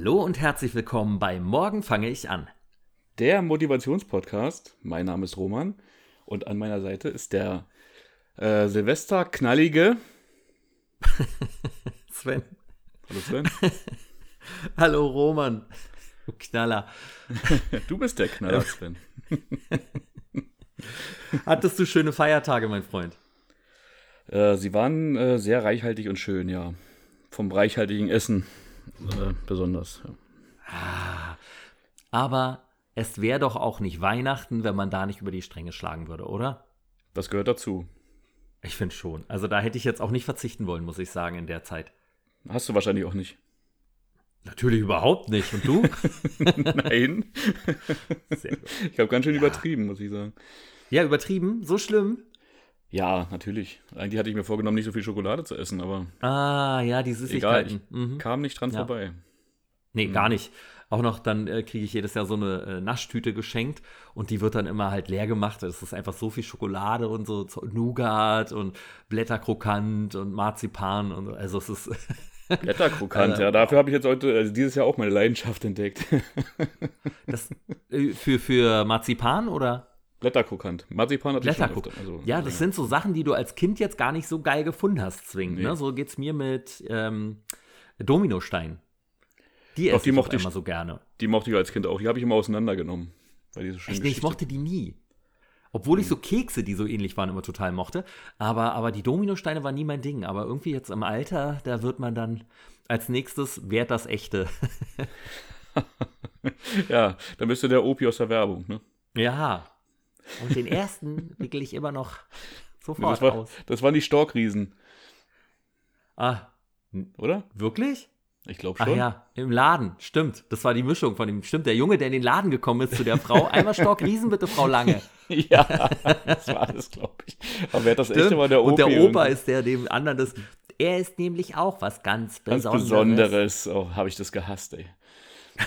Hallo und herzlich willkommen bei Morgen fange ich an. Der Motivationspodcast. Mein Name ist Roman und an meiner Seite ist der äh, Silvester knallige Sven. Hallo Sven. Hallo Roman. Du Knaller. Du bist der Knaller, Sven. Hattest du schöne Feiertage, mein Freund? Äh, sie waren äh, sehr reichhaltig und schön, ja. Vom reichhaltigen Essen äh, besonders. Ja. Ah, aber es wäre doch auch nicht Weihnachten, wenn man da nicht über die Stränge schlagen würde, oder? Das gehört dazu. Ich finde schon. Also da hätte ich jetzt auch nicht verzichten wollen, muss ich sagen, in der Zeit. Hast du wahrscheinlich auch nicht. Natürlich überhaupt nicht. Und du? Nein. Ich habe ganz schön ja. übertrieben, muss ich sagen. Ja, übertrieben? So schlimm? Ja, natürlich. Eigentlich hatte ich mir vorgenommen, nicht so viel Schokolade zu essen, aber. Ah, ja, die Süßigkeiten. Egal, mhm. kam nicht dran ja. vorbei. Nee, mhm. gar nicht. Auch noch, dann äh, kriege ich jedes Jahr so eine äh, Naschtüte geschenkt und die wird dann immer halt leer gemacht. Es ist einfach so viel Schokolade und so Nougat und Blätterkrokant und Marzipan und also es ist. Blätterkrokant, äh, ja, dafür habe ich jetzt heute, also dieses Jahr auch meine Leidenschaft entdeckt. das, äh, für, für Marzipan oder? Blätterkrokant. Marzipan hat Blätterkrokant. Also, ja, das sind so Sachen, die du als Kind jetzt gar nicht so geil gefunden hast, zwingend. Nee. Ne? So es mir mit ähm, Dominostein. Die esse die ich mochte ich immer so gerne. Die mochte ich als Kind auch. Die habe ich immer auseinandergenommen. Weil die so schön Echt, nee, ich mochte die nie. Obwohl ich so Kekse, die so ähnlich waren, immer total mochte. Aber, aber die Dominosteine waren nie mein Ding. Aber irgendwie jetzt im Alter, da wird man dann als nächstes, wert das echte. ja, dann bist du der Opi aus der Werbung, ne? Ja, und den ersten wickel ich immer noch sofort nee, das war, aus. Das waren die Storkriesen. Ah. Oder? Wirklich? Ich glaube schon. Ach ja, im Laden, stimmt. Das war die Mischung von dem. Stimmt, der Junge, der in den Laden gekommen ist zu der Frau. Einmal Storkriesen bitte, Frau Lange. ja, das war das, glaube ich. Aber wer das stimmt. echte war, der Opa. Und der Opa irgendwie. ist der, dem anderen das. Er ist nämlich auch was ganz Besonderes. Ganz Besonderes. Oh, habe ich das gehasst, ey.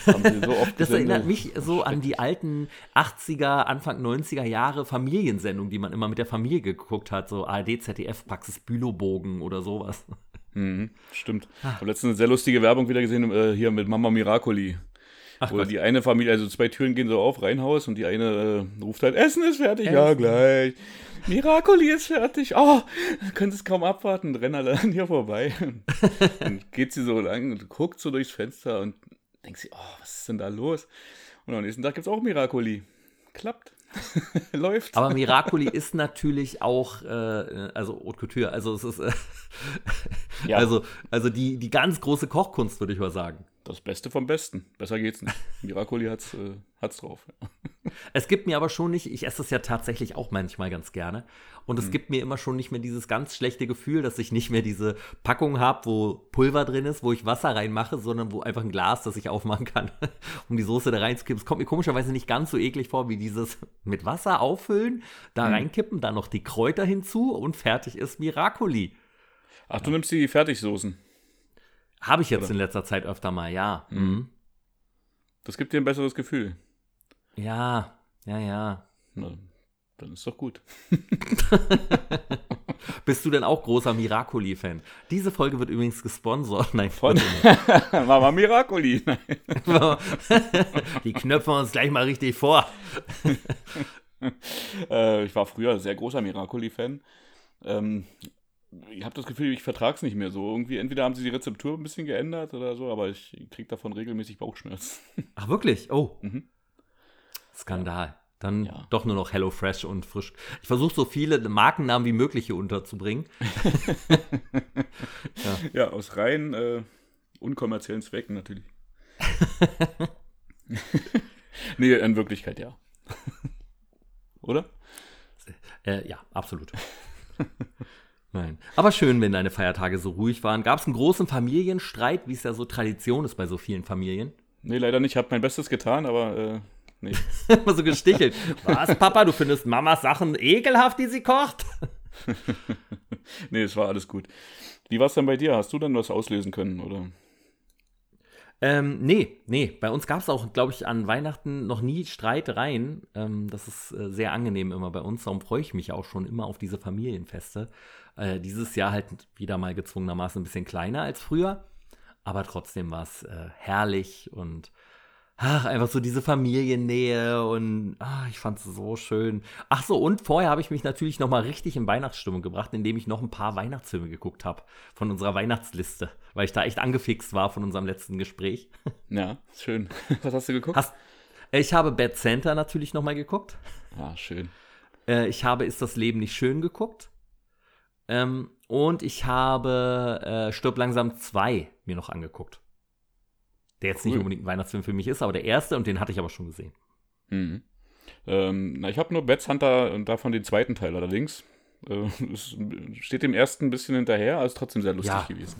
So das erinnert mich so an die alten 80er, Anfang 90er Jahre Familiensendungen, die man immer mit der Familie geguckt hat, so ARD, ZDF, Praxis Bülowbogen oder sowas. Mhm, stimmt. Ah. Ich habe letztens eine sehr lustige Werbung wieder gesehen, äh, hier mit Mama Miracoli. Ach wo Gott. die eine Familie, also zwei Türen gehen so auf, Reinhaus, und die eine äh, ruft halt, Essen ist fertig, Essen. ja, gleich. Miracoli ist fertig. Oh, könnt es kaum abwarten, rennen alle an hier vorbei. dann geht sie so lang und guckt so durchs Fenster und denkt sie, oh, was ist denn da los? Und am nächsten Tag gibt es auch Miracoli. Klappt. Läuft. Aber Miracoli ist natürlich auch, äh, also Haute Couture, also es ist, äh, ja. also, also die, die ganz große Kochkunst, würde ich mal sagen. Das Beste vom Besten. Besser geht's nicht. Miracoli hat's, äh, hat's drauf. Es gibt mir aber schon nicht, ich esse das ja tatsächlich auch manchmal ganz gerne. Und es hm. gibt mir immer schon nicht mehr dieses ganz schlechte Gefühl, dass ich nicht mehr diese Packung habe, wo Pulver drin ist, wo ich Wasser reinmache, sondern wo einfach ein Glas, das ich aufmachen kann, um die Soße da reinzukippen. Es kommt mir komischerweise nicht ganz so eklig vor, wie dieses mit Wasser auffüllen, da hm. reinkippen, dann noch die Kräuter hinzu und fertig ist Miracoli. Ach, du nimmst die Fertigsoßen. Habe ich jetzt Oder? in letzter Zeit öfter mal, ja. Mhm. mhm. Das gibt dir ein besseres Gefühl. Ja, ja, ja. Na, dann ist doch gut. Bist du denn auch großer Miracoli-Fan? Diese Folge wird übrigens gesponsert. Nein, von Mama Miracoli. Die knöpfen wir uns gleich mal richtig vor. äh, ich war früher sehr großer Miracoli-Fan. Ähm, ich habe das Gefühl, ich vertrage es nicht mehr so. Irgendwie, entweder haben sie die Rezeptur ein bisschen geändert oder so, aber ich kriege davon regelmäßig Bauchschmerzen. Ach, wirklich? Oh. Mhm. Skandal. Dann ja. doch nur noch Hello Fresh und frisch. Ich versuche so viele Markennamen wie möglich hier unterzubringen. ja. ja. aus rein äh, unkommerziellen Zwecken natürlich. nee, in Wirklichkeit ja. Oder? Äh, ja, absolut. Nein. Aber schön, wenn deine Feiertage so ruhig waren. Gab es einen großen Familienstreit, wie es ja so Tradition ist bei so vielen Familien? Nee, leider nicht. Ich habe mein Bestes getan, aber äh, nee. Immer so gestichelt. Was, Papa, du findest Mamas Sachen ekelhaft, die sie kocht? nee, es war alles gut. Wie war es denn bei dir? Hast du dann was auslesen können, oder? Ähm, nee, nee. Bei uns gab es auch, glaube ich, an Weihnachten noch nie Streitereien. Ähm, das ist äh, sehr angenehm immer bei uns. Darum freue ich mich auch schon immer auf diese Familienfeste. Äh, dieses Jahr halt wieder mal gezwungenermaßen ein bisschen kleiner als früher. aber trotzdem war es äh, herrlich und ach, einfach so diese Familiennähe und ach, ich fand es so schön. Ach so, und vorher habe ich mich natürlich noch mal richtig in Weihnachtsstimmung gebracht, indem ich noch ein paar Weihnachtsfilme geguckt habe von unserer Weihnachtsliste, weil ich da echt angefixt war von unserem letzten Gespräch. Ja, schön. Was hast du geguckt? Hast, ich habe Bad Center natürlich noch mal geguckt. Ah, schön. Äh, ich habe Ist das Leben nicht schön geguckt. Ähm, und ich habe äh, Stirb langsam 2 mir noch angeguckt. Der jetzt cool. nicht unbedingt ein Weihnachtsfilm für mich ist, aber der erste und den hatte ich aber schon gesehen. Mhm. Ähm, na, ich habe nur Bats Hunter und davon den zweiten Teil allerdings. Äh, es steht dem ersten ein bisschen hinterher, aber ist trotzdem sehr lustig ja. gewesen.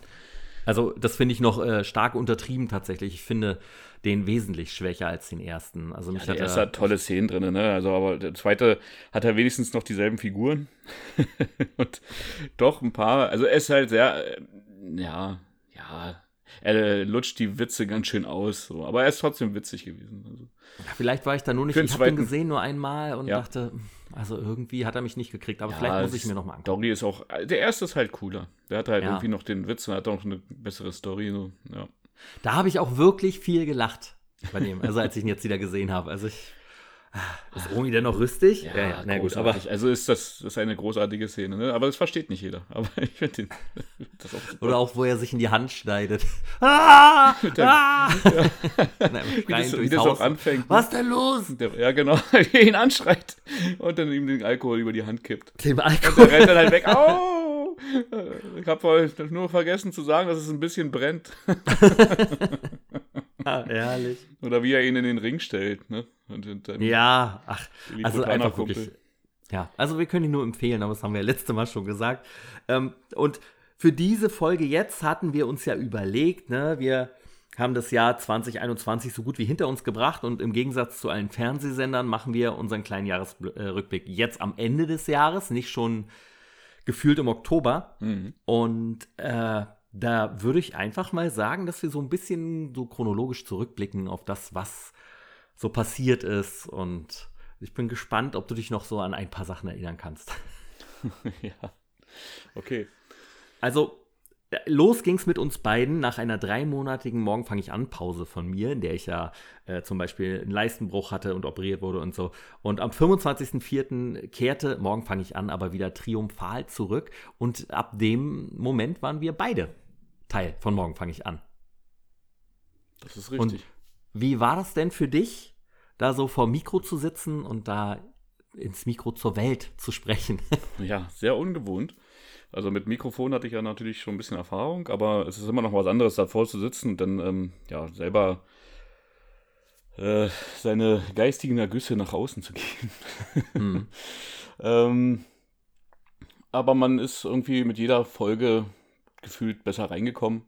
Also, das finde ich noch äh, stark untertrieben tatsächlich. Ich finde den wesentlich schwächer als den ersten. Also mich ja, der hat erste hat tolle Szenen drin, ne? Also, aber der zweite hat ja wenigstens noch dieselben Figuren. Und doch ein paar. Also, er ist halt sehr, äh, ja, ja, er lutscht die Witze ganz schön aus. So. Aber er ist trotzdem witzig gewesen. Also. Ja, vielleicht war ich da nur nicht, ich habe ihn gesehen nur einmal und ja. dachte, also irgendwie hat er mich nicht gekriegt, aber ja, vielleicht muss ich mir noch mal angucken. Story ist auch, der erste ist halt cooler. Der hat halt irgendwie noch den Witz und hat auch eine bessere Story. So. Ja. Da habe ich auch wirklich viel gelacht bei dem, also als ich ihn jetzt wieder gesehen habe. Also ich ist Omi denn noch rüstig? Ja, ja, ja na gut, aber also ist das, ist eine großartige Szene, ne? Aber das versteht nicht jeder. Aber ich finde den das auch Oder auch, wo er sich in die Hand schneidet. Ah! Der, ah! Ja. Nein, wie das, wie das auch anfängt. Was denn los? Der, ja, genau. Wie er ihn anschreit und dann ihm den Alkohol über die Hand kippt. Dem Alkohol? Und der rennt dann halt weg. Au! Ich habe nur vergessen zu sagen, dass es ein bisschen brennt. ja, ehrlich. Oder wie er ihn in den Ring stellt, ne? Und, und ja, ach, also einfach wirklich. Ja, also wir können ihn nur empfehlen, aber das haben wir ja letzte Mal schon gesagt. Ähm, und für diese Folge jetzt hatten wir uns ja überlegt, ne, wir haben das Jahr 2021 so gut wie hinter uns gebracht und im Gegensatz zu allen Fernsehsendern machen wir unseren kleinen Jahresrückblick jetzt am Ende des Jahres, nicht schon gefühlt im Oktober. Mhm. Und äh, da würde ich einfach mal sagen, dass wir so ein bisschen so chronologisch zurückblicken auf das, was so passiert ist. Und ich bin gespannt, ob du dich noch so an ein paar Sachen erinnern kannst. ja. Okay. Also, los ging es mit uns beiden nach einer dreimonatigen Morgen fange ich an Pause von mir, in der ich ja äh, zum Beispiel einen Leistenbruch hatte und operiert wurde und so. Und am 25.04. kehrte Morgen fange ich an, aber wieder triumphal zurück. Und ab dem Moment waren wir beide Teil von Morgen fange ich an. Das ist richtig. Und wie war das denn für dich, da so vor Mikro zu sitzen und da ins Mikro zur Welt zu sprechen? ja, sehr ungewohnt. Also mit Mikrofon hatte ich ja natürlich schon ein bisschen Erfahrung, aber es ist immer noch was anderes, davor zu sitzen und dann ähm, ja selber äh, seine geistigen Ergüsse nach außen zu geben. Hm. ähm, aber man ist irgendwie mit jeder Folge gefühlt besser reingekommen.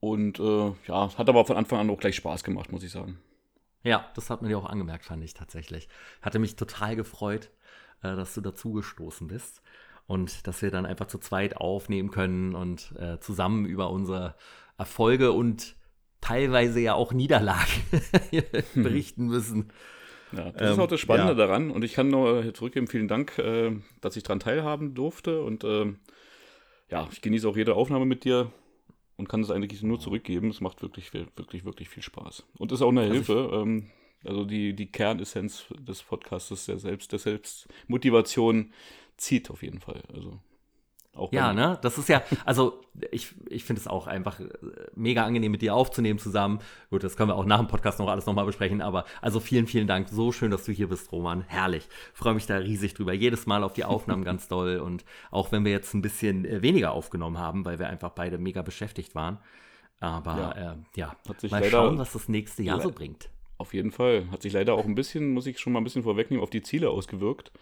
Und äh, ja, hat aber von Anfang an auch gleich Spaß gemacht, muss ich sagen. Ja, das hat man dir auch angemerkt, fand ich tatsächlich. Hatte mich total gefreut, äh, dass du dazugestoßen bist und dass wir dann einfach zu zweit aufnehmen können und äh, zusammen über unsere Erfolge und teilweise ja auch Niederlagen berichten müssen. Ja, das ähm, ist auch das Spannende ja. daran. Und ich kann nur zurückgeben, vielen Dank, äh, dass ich daran teilhaben durfte. Und äh, ja, ich genieße auch jede Aufnahme mit dir und kann es eigentlich nur zurückgeben. Es macht wirklich, wirklich, wirklich viel Spaß. Und ist auch eine also Hilfe. Ähm, also die, die Kernessenz des Podcasts der Selbst, der Selbstmotivation zieht auf jeden Fall. Also auch ja, ne? Das ist ja, also ich, ich finde es auch einfach äh, mega angenehm, mit dir aufzunehmen zusammen. Gut, das können wir auch nach dem Podcast noch alles nochmal besprechen, aber also vielen, vielen Dank. So schön, dass du hier bist, Roman. Herrlich. Freue mich da riesig drüber. Jedes Mal auf die Aufnahmen ganz doll. Und auch wenn wir jetzt ein bisschen äh, weniger aufgenommen haben, weil wir einfach beide mega beschäftigt waren. Aber ja, äh, ja. mal schauen, was das nächste Jahr so bringt. Auf jeden Fall. Hat sich leider auch ein bisschen, muss ich schon mal ein bisschen vorwegnehmen, auf die Ziele ausgewirkt.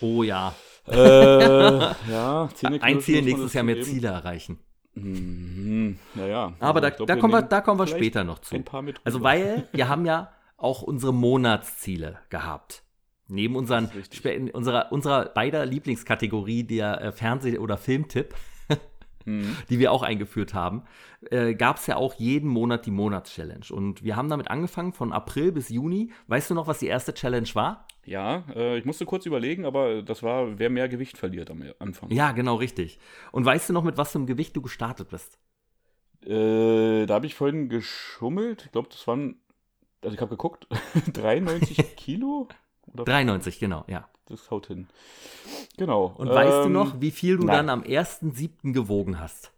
Oh ja. Äh, ja, Ein Ziel nächstes Jahr mehr Ziele erreichen. Mhm, naja. Aber also da, glaub, da, kommen wir, da kommen wir später noch zu. also, weil wir haben ja auch unsere Monatsziele gehabt. Neben unseren, unserer, unserer beider Lieblingskategorie, der äh, Fernseh- oder Filmtipp, mhm. die wir auch eingeführt haben, äh, gab es ja auch jeden Monat die Monatschallenge. Und wir haben damit angefangen von April bis Juni. Weißt du noch, was die erste Challenge war? Ja, äh, ich musste kurz überlegen, aber das war, wer mehr Gewicht verliert am Anfang. Ja, genau, richtig. Und weißt du noch, mit was für einem Gewicht du gestartet bist? Äh, da habe ich vorhin geschummelt. Ich glaube, das waren, also ich habe geguckt, 93 Kilo? Oder? 93, genau, ja. Das haut hin. Genau. Und ähm, weißt du noch, wie viel du nein. dann am 1.7. gewogen hast?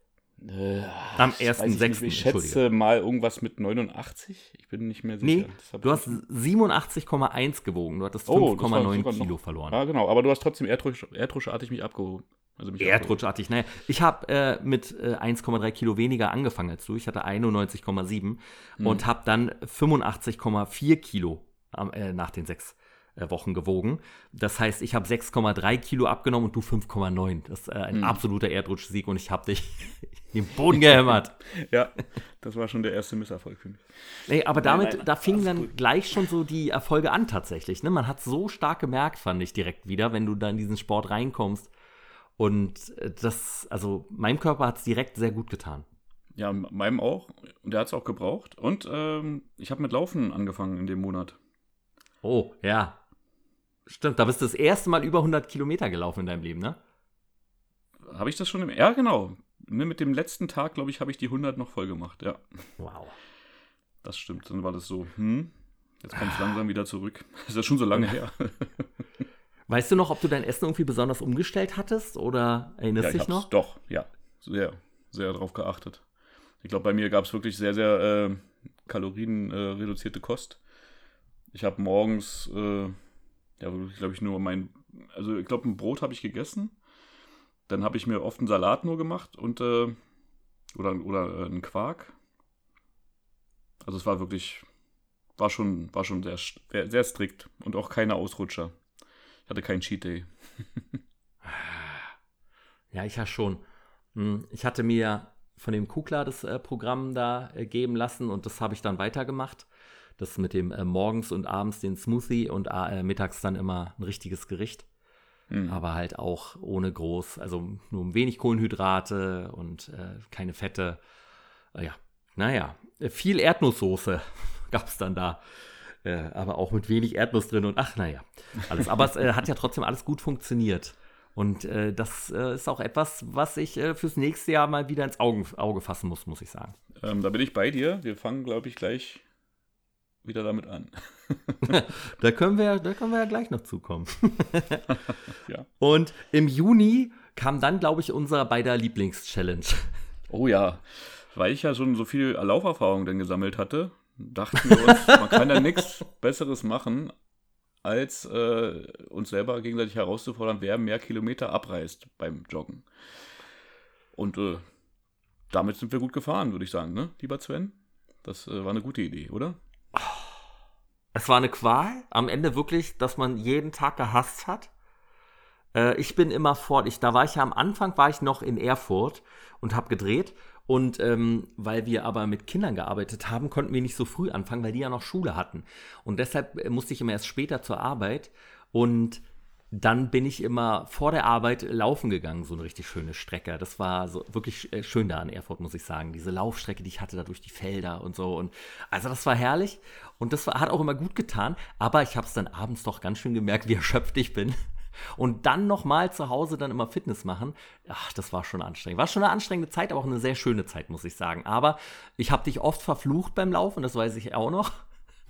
Äh, Am 1.6. Ich, ich schätze mal irgendwas mit 89. Ich bin nicht mehr sicher. Nee, du hast 87,1 gewogen. Du hattest 5,9 oh, Kilo noch, verloren. Ja, genau. Aber du hast trotzdem erdrusch, erdruschartig mich abgehoben. Also mich erdrutschartig, naja. Ich habe äh, mit äh, 1,3 Kilo weniger angefangen als du. Ich hatte 91,7 hm. und habe dann 85,4 Kilo äh, nach den sechs äh, Wochen gewogen. Das heißt, ich habe 6,3 Kilo abgenommen und du 5,9. Das ist äh, ein mhm. absoluter Erdrutschsieg und ich habe dich im Boden gehämmert. ja, das war schon der erste Misserfolg für mich. Nee, aber damit, nein, da fingen dann gut. gleich schon so die Erfolge an tatsächlich. Ne? Man hat so stark gemerkt, fand ich direkt wieder, wenn du da in diesen Sport reinkommst. Und äh, das, also meinem Körper hat es direkt sehr gut getan. Ja, meinem auch. Und der hat es auch gebraucht. Und ähm, ich habe mit Laufen angefangen in dem Monat. Oh, ja. Stimmt, da bist du das erste Mal über 100 Kilometer gelaufen in deinem Leben, ne? Habe ich das schon im. Ja, genau. Ne, mit dem letzten Tag, glaube ich, habe ich die 100 noch voll gemacht, ja. Wow. Das stimmt. Dann war das so, hm, jetzt kommt es langsam wieder zurück. ist ja schon so lange her. Weißt du noch, ob du dein Essen irgendwie besonders umgestellt hattest oder erinnerst ja, dich noch? Doch, ja. Sehr, sehr darauf geachtet. Ich glaube, bei mir gab es wirklich sehr, sehr äh, kalorienreduzierte Kost. Ich habe morgens äh, ja, glaube ich, nur mein, also ich glaube, ein Brot habe ich gegessen. Dann habe ich mir oft einen Salat nur gemacht und, äh, oder, oder äh, einen Quark. Also es war wirklich, war schon, war schon sehr, sehr strikt und auch keine Ausrutscher. Ich hatte keinen Cheat Day. ja, ich ja schon. Hm, ich hatte mir von dem Kukla das äh, Programm da äh, geben lassen und das habe ich dann weitergemacht. Das mit dem äh, morgens und abends den Smoothie und äh, mittags dann immer ein richtiges Gericht. Mhm. Aber halt auch ohne groß, also nur ein wenig Kohlenhydrate und äh, keine Fette. Äh, ja, naja, viel Erdnusssoße gab es dann da. Äh, aber auch mit wenig Erdnuss drin und ach, naja, alles. Aber es äh, hat ja trotzdem alles gut funktioniert. Und äh, das äh, ist auch etwas, was ich äh, fürs nächste Jahr mal wieder ins Augen, Auge fassen muss, muss ich sagen. Ähm, da bin ich bei dir. Wir fangen, glaube ich, gleich wieder damit an. da, können wir, da können wir ja gleich noch zukommen. ja. Und im Juni kam dann, glaube ich, unser beider Lieblings-Challenge. Oh ja, weil ich ja schon so viel Lauferfahrung dann gesammelt hatte, dachten wir uns, man kann ja nichts Besseres machen, als äh, uns selber gegenseitig herauszufordern, wer mehr Kilometer abreißt beim Joggen. Und äh, damit sind wir gut gefahren, würde ich sagen, ne, lieber Sven? Das äh, war eine gute Idee, oder? Es war eine Qual, am Ende wirklich, dass man jeden Tag gehasst hat. Äh, ich bin immer fort. Ich, da war ich ja am Anfang, war ich noch in Erfurt und habe gedreht. Und ähm, weil wir aber mit Kindern gearbeitet haben, konnten wir nicht so früh anfangen, weil die ja noch Schule hatten. Und deshalb äh, musste ich immer erst später zur Arbeit. Und dann bin ich immer vor der Arbeit laufen gegangen, so eine richtig schöne Strecke. Das war so wirklich äh, schön da in Erfurt, muss ich sagen. Diese Laufstrecke, die ich hatte da durch die Felder und so. Und also das war herrlich und das war, hat auch immer gut getan. Aber ich habe es dann abends doch ganz schön gemerkt, wie erschöpft ich bin. Und dann nochmal zu Hause dann immer Fitness machen, ach, das war schon anstrengend. War schon eine anstrengende Zeit, aber auch eine sehr schöne Zeit, muss ich sagen. Aber ich habe dich oft verflucht beim Laufen, das weiß ich auch noch.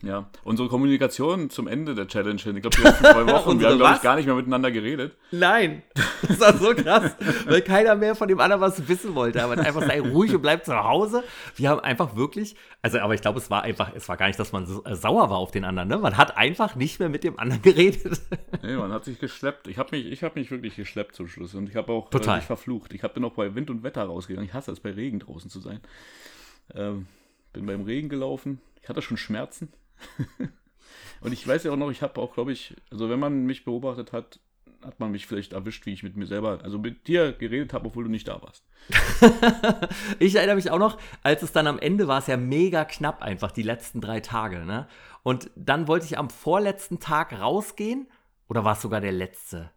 Ja, unsere Kommunikation zum Ende der Challenge hin. Ich glaube, die letzten zwei Wochen, wir haben, glaube ich, gar nicht mehr miteinander geredet. Nein, das war so krass, weil keiner mehr von dem anderen was wissen wollte. Aber einfach sei ruhig und bleib zu Hause. Wir haben einfach wirklich, also, aber ich glaube, es war einfach, es war gar nicht, dass man äh, sauer war auf den anderen. Ne? Man hat einfach nicht mehr mit dem anderen geredet. Nee, man hat sich geschleppt. Ich habe mich, hab mich wirklich geschleppt zum Schluss. Und ich habe auch Total. Äh, verflucht. Ich habe dann auch bei Wind und Wetter rausgegangen. Ich hasse es, bei Regen draußen zu sein. Ähm, bin beim Regen gelaufen. Ich hatte schon Schmerzen. und ich weiß ja auch noch, ich habe auch, glaube ich, also wenn man mich beobachtet hat, hat man mich vielleicht erwischt, wie ich mit mir selber, also mit dir geredet habe, obwohl du nicht da warst. ich erinnere mich auch noch, als es dann am Ende war, es ja mega knapp einfach, die letzten drei Tage, ne? Und dann wollte ich am vorletzten Tag rausgehen, oder war es sogar der letzte?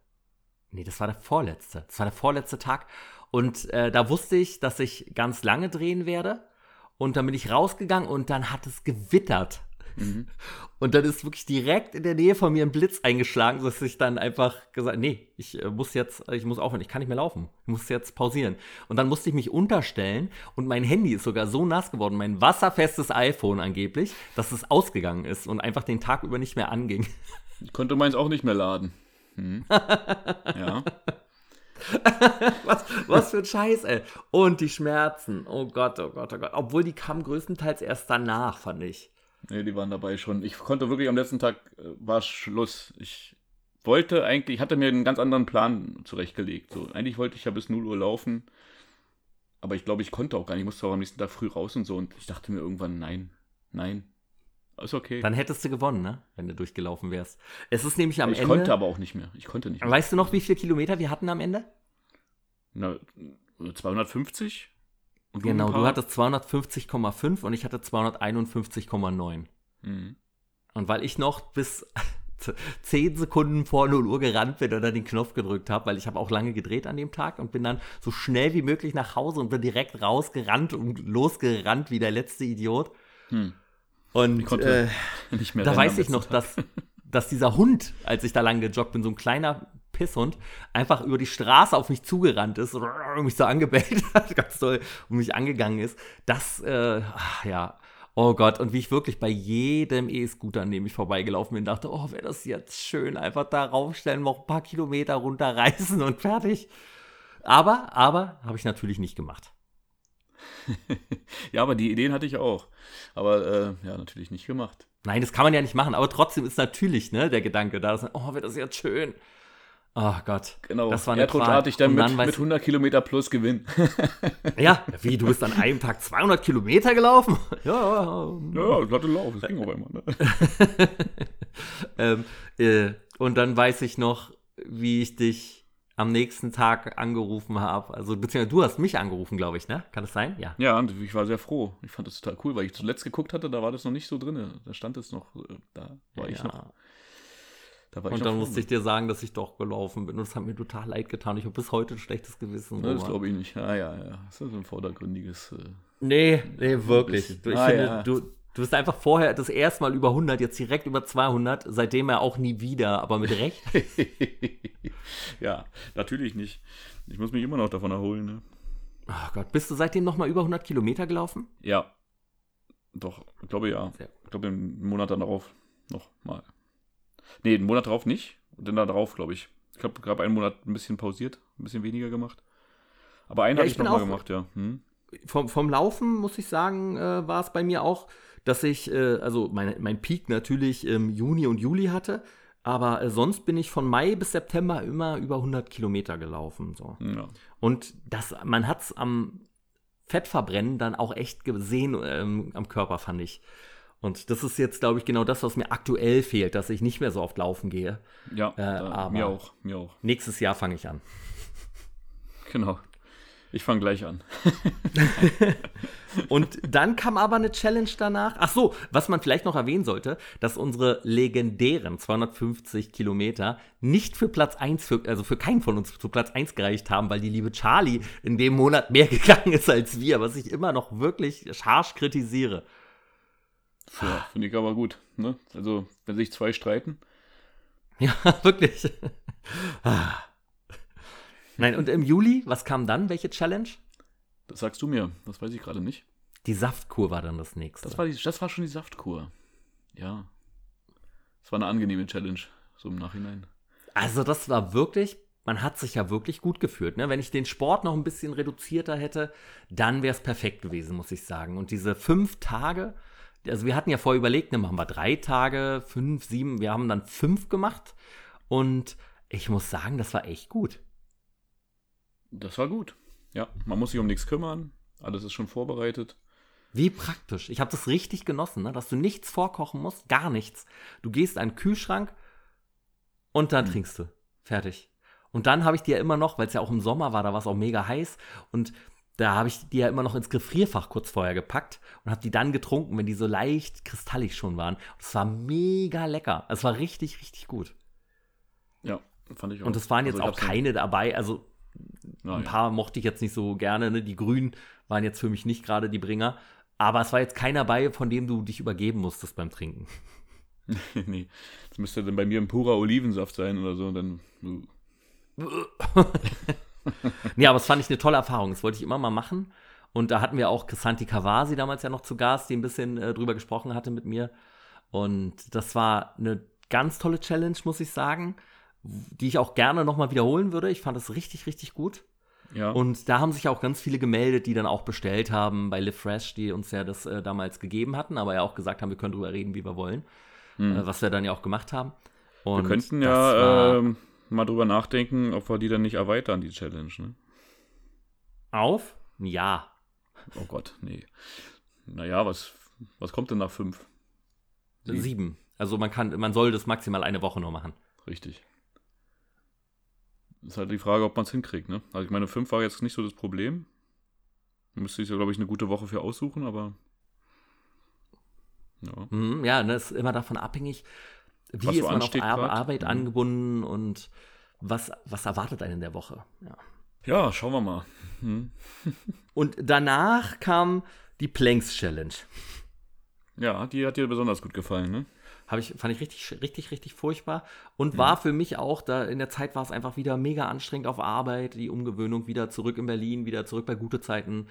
Nee, das war der vorletzte. Das war der vorletzte Tag. Und äh, da wusste ich, dass ich ganz lange drehen werde. Und dann bin ich rausgegangen und dann hat es gewittert Mhm. Und dann ist wirklich direkt in der Nähe von mir ein Blitz eingeschlagen, sodass ich dann einfach gesagt, nee, ich äh, muss jetzt, ich muss aufhören, ich kann nicht mehr laufen. Ich muss jetzt pausieren. Und dann musste ich mich unterstellen und mein Handy ist sogar so nass geworden, mein wasserfestes iPhone angeblich, dass es ausgegangen ist und einfach den Tag über nicht mehr anging. Ich konnte meins auch nicht mehr laden. Hm. ja. was, was für ein Scheiß, ey. Und die Schmerzen. Oh Gott, oh Gott, oh Gott. Obwohl die kamen größtenteils erst danach, fand ich. Nee, die waren dabei schon. Ich konnte wirklich am letzten Tag, äh, war Schluss. Ich wollte eigentlich, ich hatte mir einen ganz anderen Plan zurechtgelegt. So, eigentlich wollte ich ja bis 0 Uhr laufen. Aber ich glaube, ich konnte auch gar nicht. Ich musste auch am nächsten Tag früh raus und so. Und ich dachte mir irgendwann, nein, nein, ist okay. Dann hättest du gewonnen, ne? Wenn du durchgelaufen wärst. Es ist nämlich am ich Ende. Ich konnte aber auch nicht mehr. Ich konnte nicht mehr. Weißt du noch, wie viele Kilometer wir hatten am Ende? Na, 250? Genau, du hattest 250,5 und ich hatte 251,9. Mhm. Und weil ich noch bis 10 Sekunden vor 0 Uhr gerannt bin dann den Knopf gedrückt habe, weil ich habe auch lange gedreht an dem Tag und bin dann so schnell wie möglich nach Hause und bin direkt rausgerannt und losgerannt wie der letzte Idiot. Hm. Und äh, da weiß ich noch, dass, dass dieser Hund, als ich da lang gejoggt bin, so ein kleiner Pisshund, einfach über die Straße auf mich zugerannt ist und mich so angebellt hat, ganz toll, und mich angegangen ist. Das, äh, ja, oh Gott, und wie ich wirklich bei jedem E-Scooter, an dem ich vorbeigelaufen bin, dachte, oh, wäre das jetzt schön, einfach da raufstellen, noch ein paar Kilometer runterreißen und fertig. Aber, aber, habe ich natürlich nicht gemacht. ja, aber die Ideen hatte ich auch. Aber äh, ja, natürlich nicht gemacht. Nein, das kann man ja nicht machen. Aber trotzdem ist natürlich ne, der Gedanke da, dass, oh, wird das jetzt schön. Oh Gott. Genau. Das war eine Erdrutschartig dann, dann mit, mit 100 Kilometer plus Gewinn. ja, wie, du bist an einem Tag 200 Kilometer gelaufen? ja. Ja, ich hatte Lauf, das ging aber immer. Ne? ähm, äh, und dann weiß ich noch, wie ich dich am nächsten Tag angerufen habe. Also, beziehungsweise du hast mich angerufen, glaube ich, ne? Kann das sein? Ja. Ja, und ich war sehr froh. Ich fand das total cool, weil ich zuletzt geguckt hatte, da war das noch nicht so drin. Da stand es noch, äh, da war ja. ich noch. Da und dann musste ich dir sagen, dass ich doch gelaufen bin. Und das hat mir total leid getan. Ich habe bis heute ein schlechtes Gewissen. Ja, das glaube ich nicht. Ja, ja, ja. Das ist ein vordergründiges. Äh, nee, nee, wirklich. Ich ah, finde, ja. du, Du bist einfach vorher das erste Mal über 100, jetzt direkt über 200, seitdem er auch nie wieder, aber mit Recht. ja, natürlich nicht. Ich muss mich immer noch davon erholen. Ne? Oh Gott, bist du seitdem noch mal über 100 Kilometer gelaufen? Ja. Doch, ich glaube ja. Ich glaube im Monat darauf noch mal. Nee, einen Monat darauf nicht. Und dann darauf, glaube ich. Ich habe gerade einen Monat ein bisschen pausiert, ein bisschen weniger gemacht. Aber einen ja, habe ich, ich noch mal gemacht, ja. Hm? Vom, vom Laufen, muss ich sagen, äh, war es bei mir auch dass ich, äh, also mein, mein Peak natürlich im Juni und Juli hatte, aber äh, sonst bin ich von Mai bis September immer über 100 Kilometer gelaufen. So. Ja. Und das, man hat es am Fettverbrennen dann auch echt gesehen ähm, am Körper, fand ich. Und das ist jetzt, glaube ich, genau das, was mir aktuell fehlt, dass ich nicht mehr so oft laufen gehe. Ja, äh, aber mir auch, mir auch. Nächstes Jahr fange ich an. Genau. Ich fange gleich an. und dann kam aber eine Challenge danach. Ach so, was man vielleicht noch erwähnen sollte, dass unsere legendären 250 Kilometer nicht für Platz 1, für, also für keinen von uns zu Platz 1 gereicht haben, weil die liebe Charlie in dem Monat mehr gegangen ist als wir, was ich immer noch wirklich harsch kritisiere. Ja, finde ich aber gut. Ne? Also, wenn sich zwei streiten. Ja, wirklich. Ah. Nein, und im Juli, was kam dann? Welche Challenge? Das sagst du mir, das weiß ich gerade nicht. Die Saftkur war dann das nächste. Das war, die, das war schon die Saftkur. Ja. Das war eine angenehme Challenge, so im Nachhinein. Also, das war wirklich, man hat sich ja wirklich gut gefühlt. Ne? Wenn ich den Sport noch ein bisschen reduzierter hätte, dann wäre es perfekt gewesen, muss ich sagen. Und diese fünf Tage, also wir hatten ja vorher überlegt, ne, machen wir drei Tage, fünf, sieben, wir haben dann fünf gemacht. Und ich muss sagen, das war echt gut. Das war gut. Ja, man muss sich um nichts kümmern. Alles ist schon vorbereitet. Wie praktisch. Ich habe das richtig genossen, ne? dass du nichts vorkochen musst, gar nichts. Du gehst an den Kühlschrank und dann hm. trinkst du. Fertig. Und dann habe ich dir immer noch, weil es ja auch im Sommer war, da war es auch mega heiß und da habe ich die ja immer noch ins Gefrierfach kurz vorher gepackt und habe die dann getrunken, wenn die so leicht kristallig schon waren. Es war mega lecker. Es war richtig, richtig gut. Ja, fand ich auch. Und es waren jetzt also, auch keine dabei. Also Na, ein paar mochte ich jetzt nicht so gerne. Ne? Die Grünen waren jetzt für mich nicht gerade die Bringer. Aber es war jetzt keiner bei, von dem du dich übergeben musstest beim Trinken. nee, das müsste dann bei mir ein purer Olivensaft sein oder so. Dann. nee, aber das fand ich eine tolle Erfahrung. Das wollte ich immer mal machen. Und da hatten wir auch Chrisanti Kawasi damals ja noch zu Gast, die ein bisschen äh, drüber gesprochen hatte mit mir. Und das war eine ganz tolle Challenge, muss ich sagen, die ich auch gerne nochmal wiederholen würde. Ich fand das richtig, richtig gut. Ja. Und da haben sich auch ganz viele gemeldet, die dann auch bestellt haben bei Live Fresh, die uns ja das äh, damals gegeben hatten, aber ja auch gesagt haben, wir können drüber reden, wie wir wollen. Mhm. Äh, was wir dann ja auch gemacht haben. Und wir könnten ja äh, mal drüber nachdenken, ob wir die dann nicht erweitern, die Challenge. Ne? Auf? Ja. Oh Gott, nee. Naja, was, was kommt denn nach fünf? Sieben. Sieben. Also man kann, man soll das maximal eine Woche nur machen. Richtig. Ist halt die Frage, ob man es hinkriegt, ne? Also ich meine, fünf war jetzt nicht so das Problem. Da müsste ich ja, glaube ich, eine gute Woche für aussuchen, aber. Ja, mhm, ja das ist immer davon abhängig, wie was ist man auf Ar Arbeit mhm. angebunden und was, was erwartet einen in der Woche. Ja, ja schauen wir mal. Mhm. und danach kam die Planks Challenge. Ja, die hat dir besonders gut gefallen, ne? Habe ich, fand ich richtig, richtig, richtig furchtbar. Und war für mich auch, da in der Zeit war es einfach wieder mega anstrengend auf Arbeit, die Umgewöhnung wieder zurück in Berlin, wieder zurück bei gute Zeiten.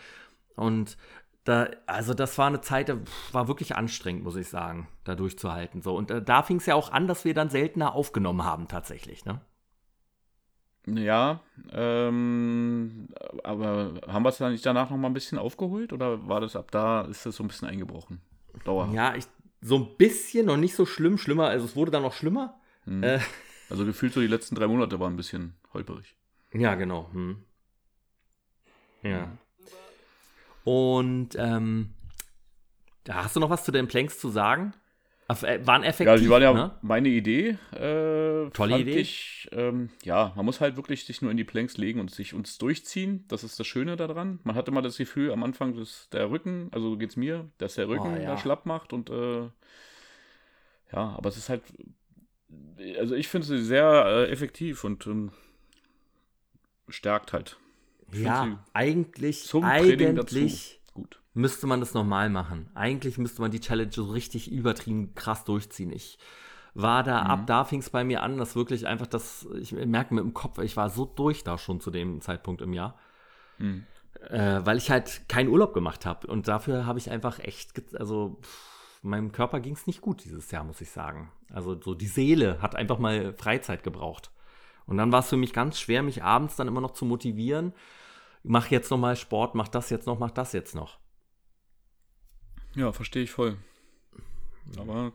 Und da, also das war eine Zeit, da war wirklich anstrengend, muss ich sagen, da durchzuhalten. So. Und äh, da fing es ja auch an, dass wir dann seltener aufgenommen haben, tatsächlich, ne? Ja, ähm, aber haben wir es dann nicht danach noch mal ein bisschen aufgeholt oder war das ab da, ist das so ein bisschen eingebrochen? Dauerhaft. Ja, ich, so ein bisschen, noch nicht so schlimm, schlimmer, also es wurde dann noch schlimmer. Hm. Äh, also gefühlt so die letzten drei Monate waren ein bisschen holperig. Ja, genau. Hm. Ja. Und ähm, hast du noch was zu den Planks zu sagen? Äh, waren effektiv. Ja, die waren ja ne? meine Idee. Äh, Tolle Idee. Ich, ähm, ja, man muss halt wirklich sich nur in die Planks legen und sich uns durchziehen. Das ist das Schöne daran. Man hat immer das Gefühl, am Anfang dass der Rücken, also geht es mir, dass der Rücken oh, ja. da schlapp macht und äh, ja, aber es ist halt, also ich finde sie sehr äh, effektiv und ähm, stärkt halt. Ja, eigentlich, eigentlich gut. müsste man das normal machen. Eigentlich müsste man die Challenge so richtig übertrieben krass durchziehen. Ich war da, mhm. ab da fing es bei mir an, dass wirklich einfach das, ich merke mir im Kopf, ich war so durch da schon zu dem Zeitpunkt im Jahr. Mhm. Äh, weil ich halt keinen Urlaub gemacht habe. Und dafür habe ich einfach echt, also pff, meinem Körper ging es nicht gut dieses Jahr, muss ich sagen. Also so die Seele hat einfach mal Freizeit gebraucht. Und dann war es für mich ganz schwer, mich abends dann immer noch zu motivieren. Mach jetzt noch mal Sport, mach das jetzt noch, mach das jetzt noch. Ja, verstehe ich voll. Aber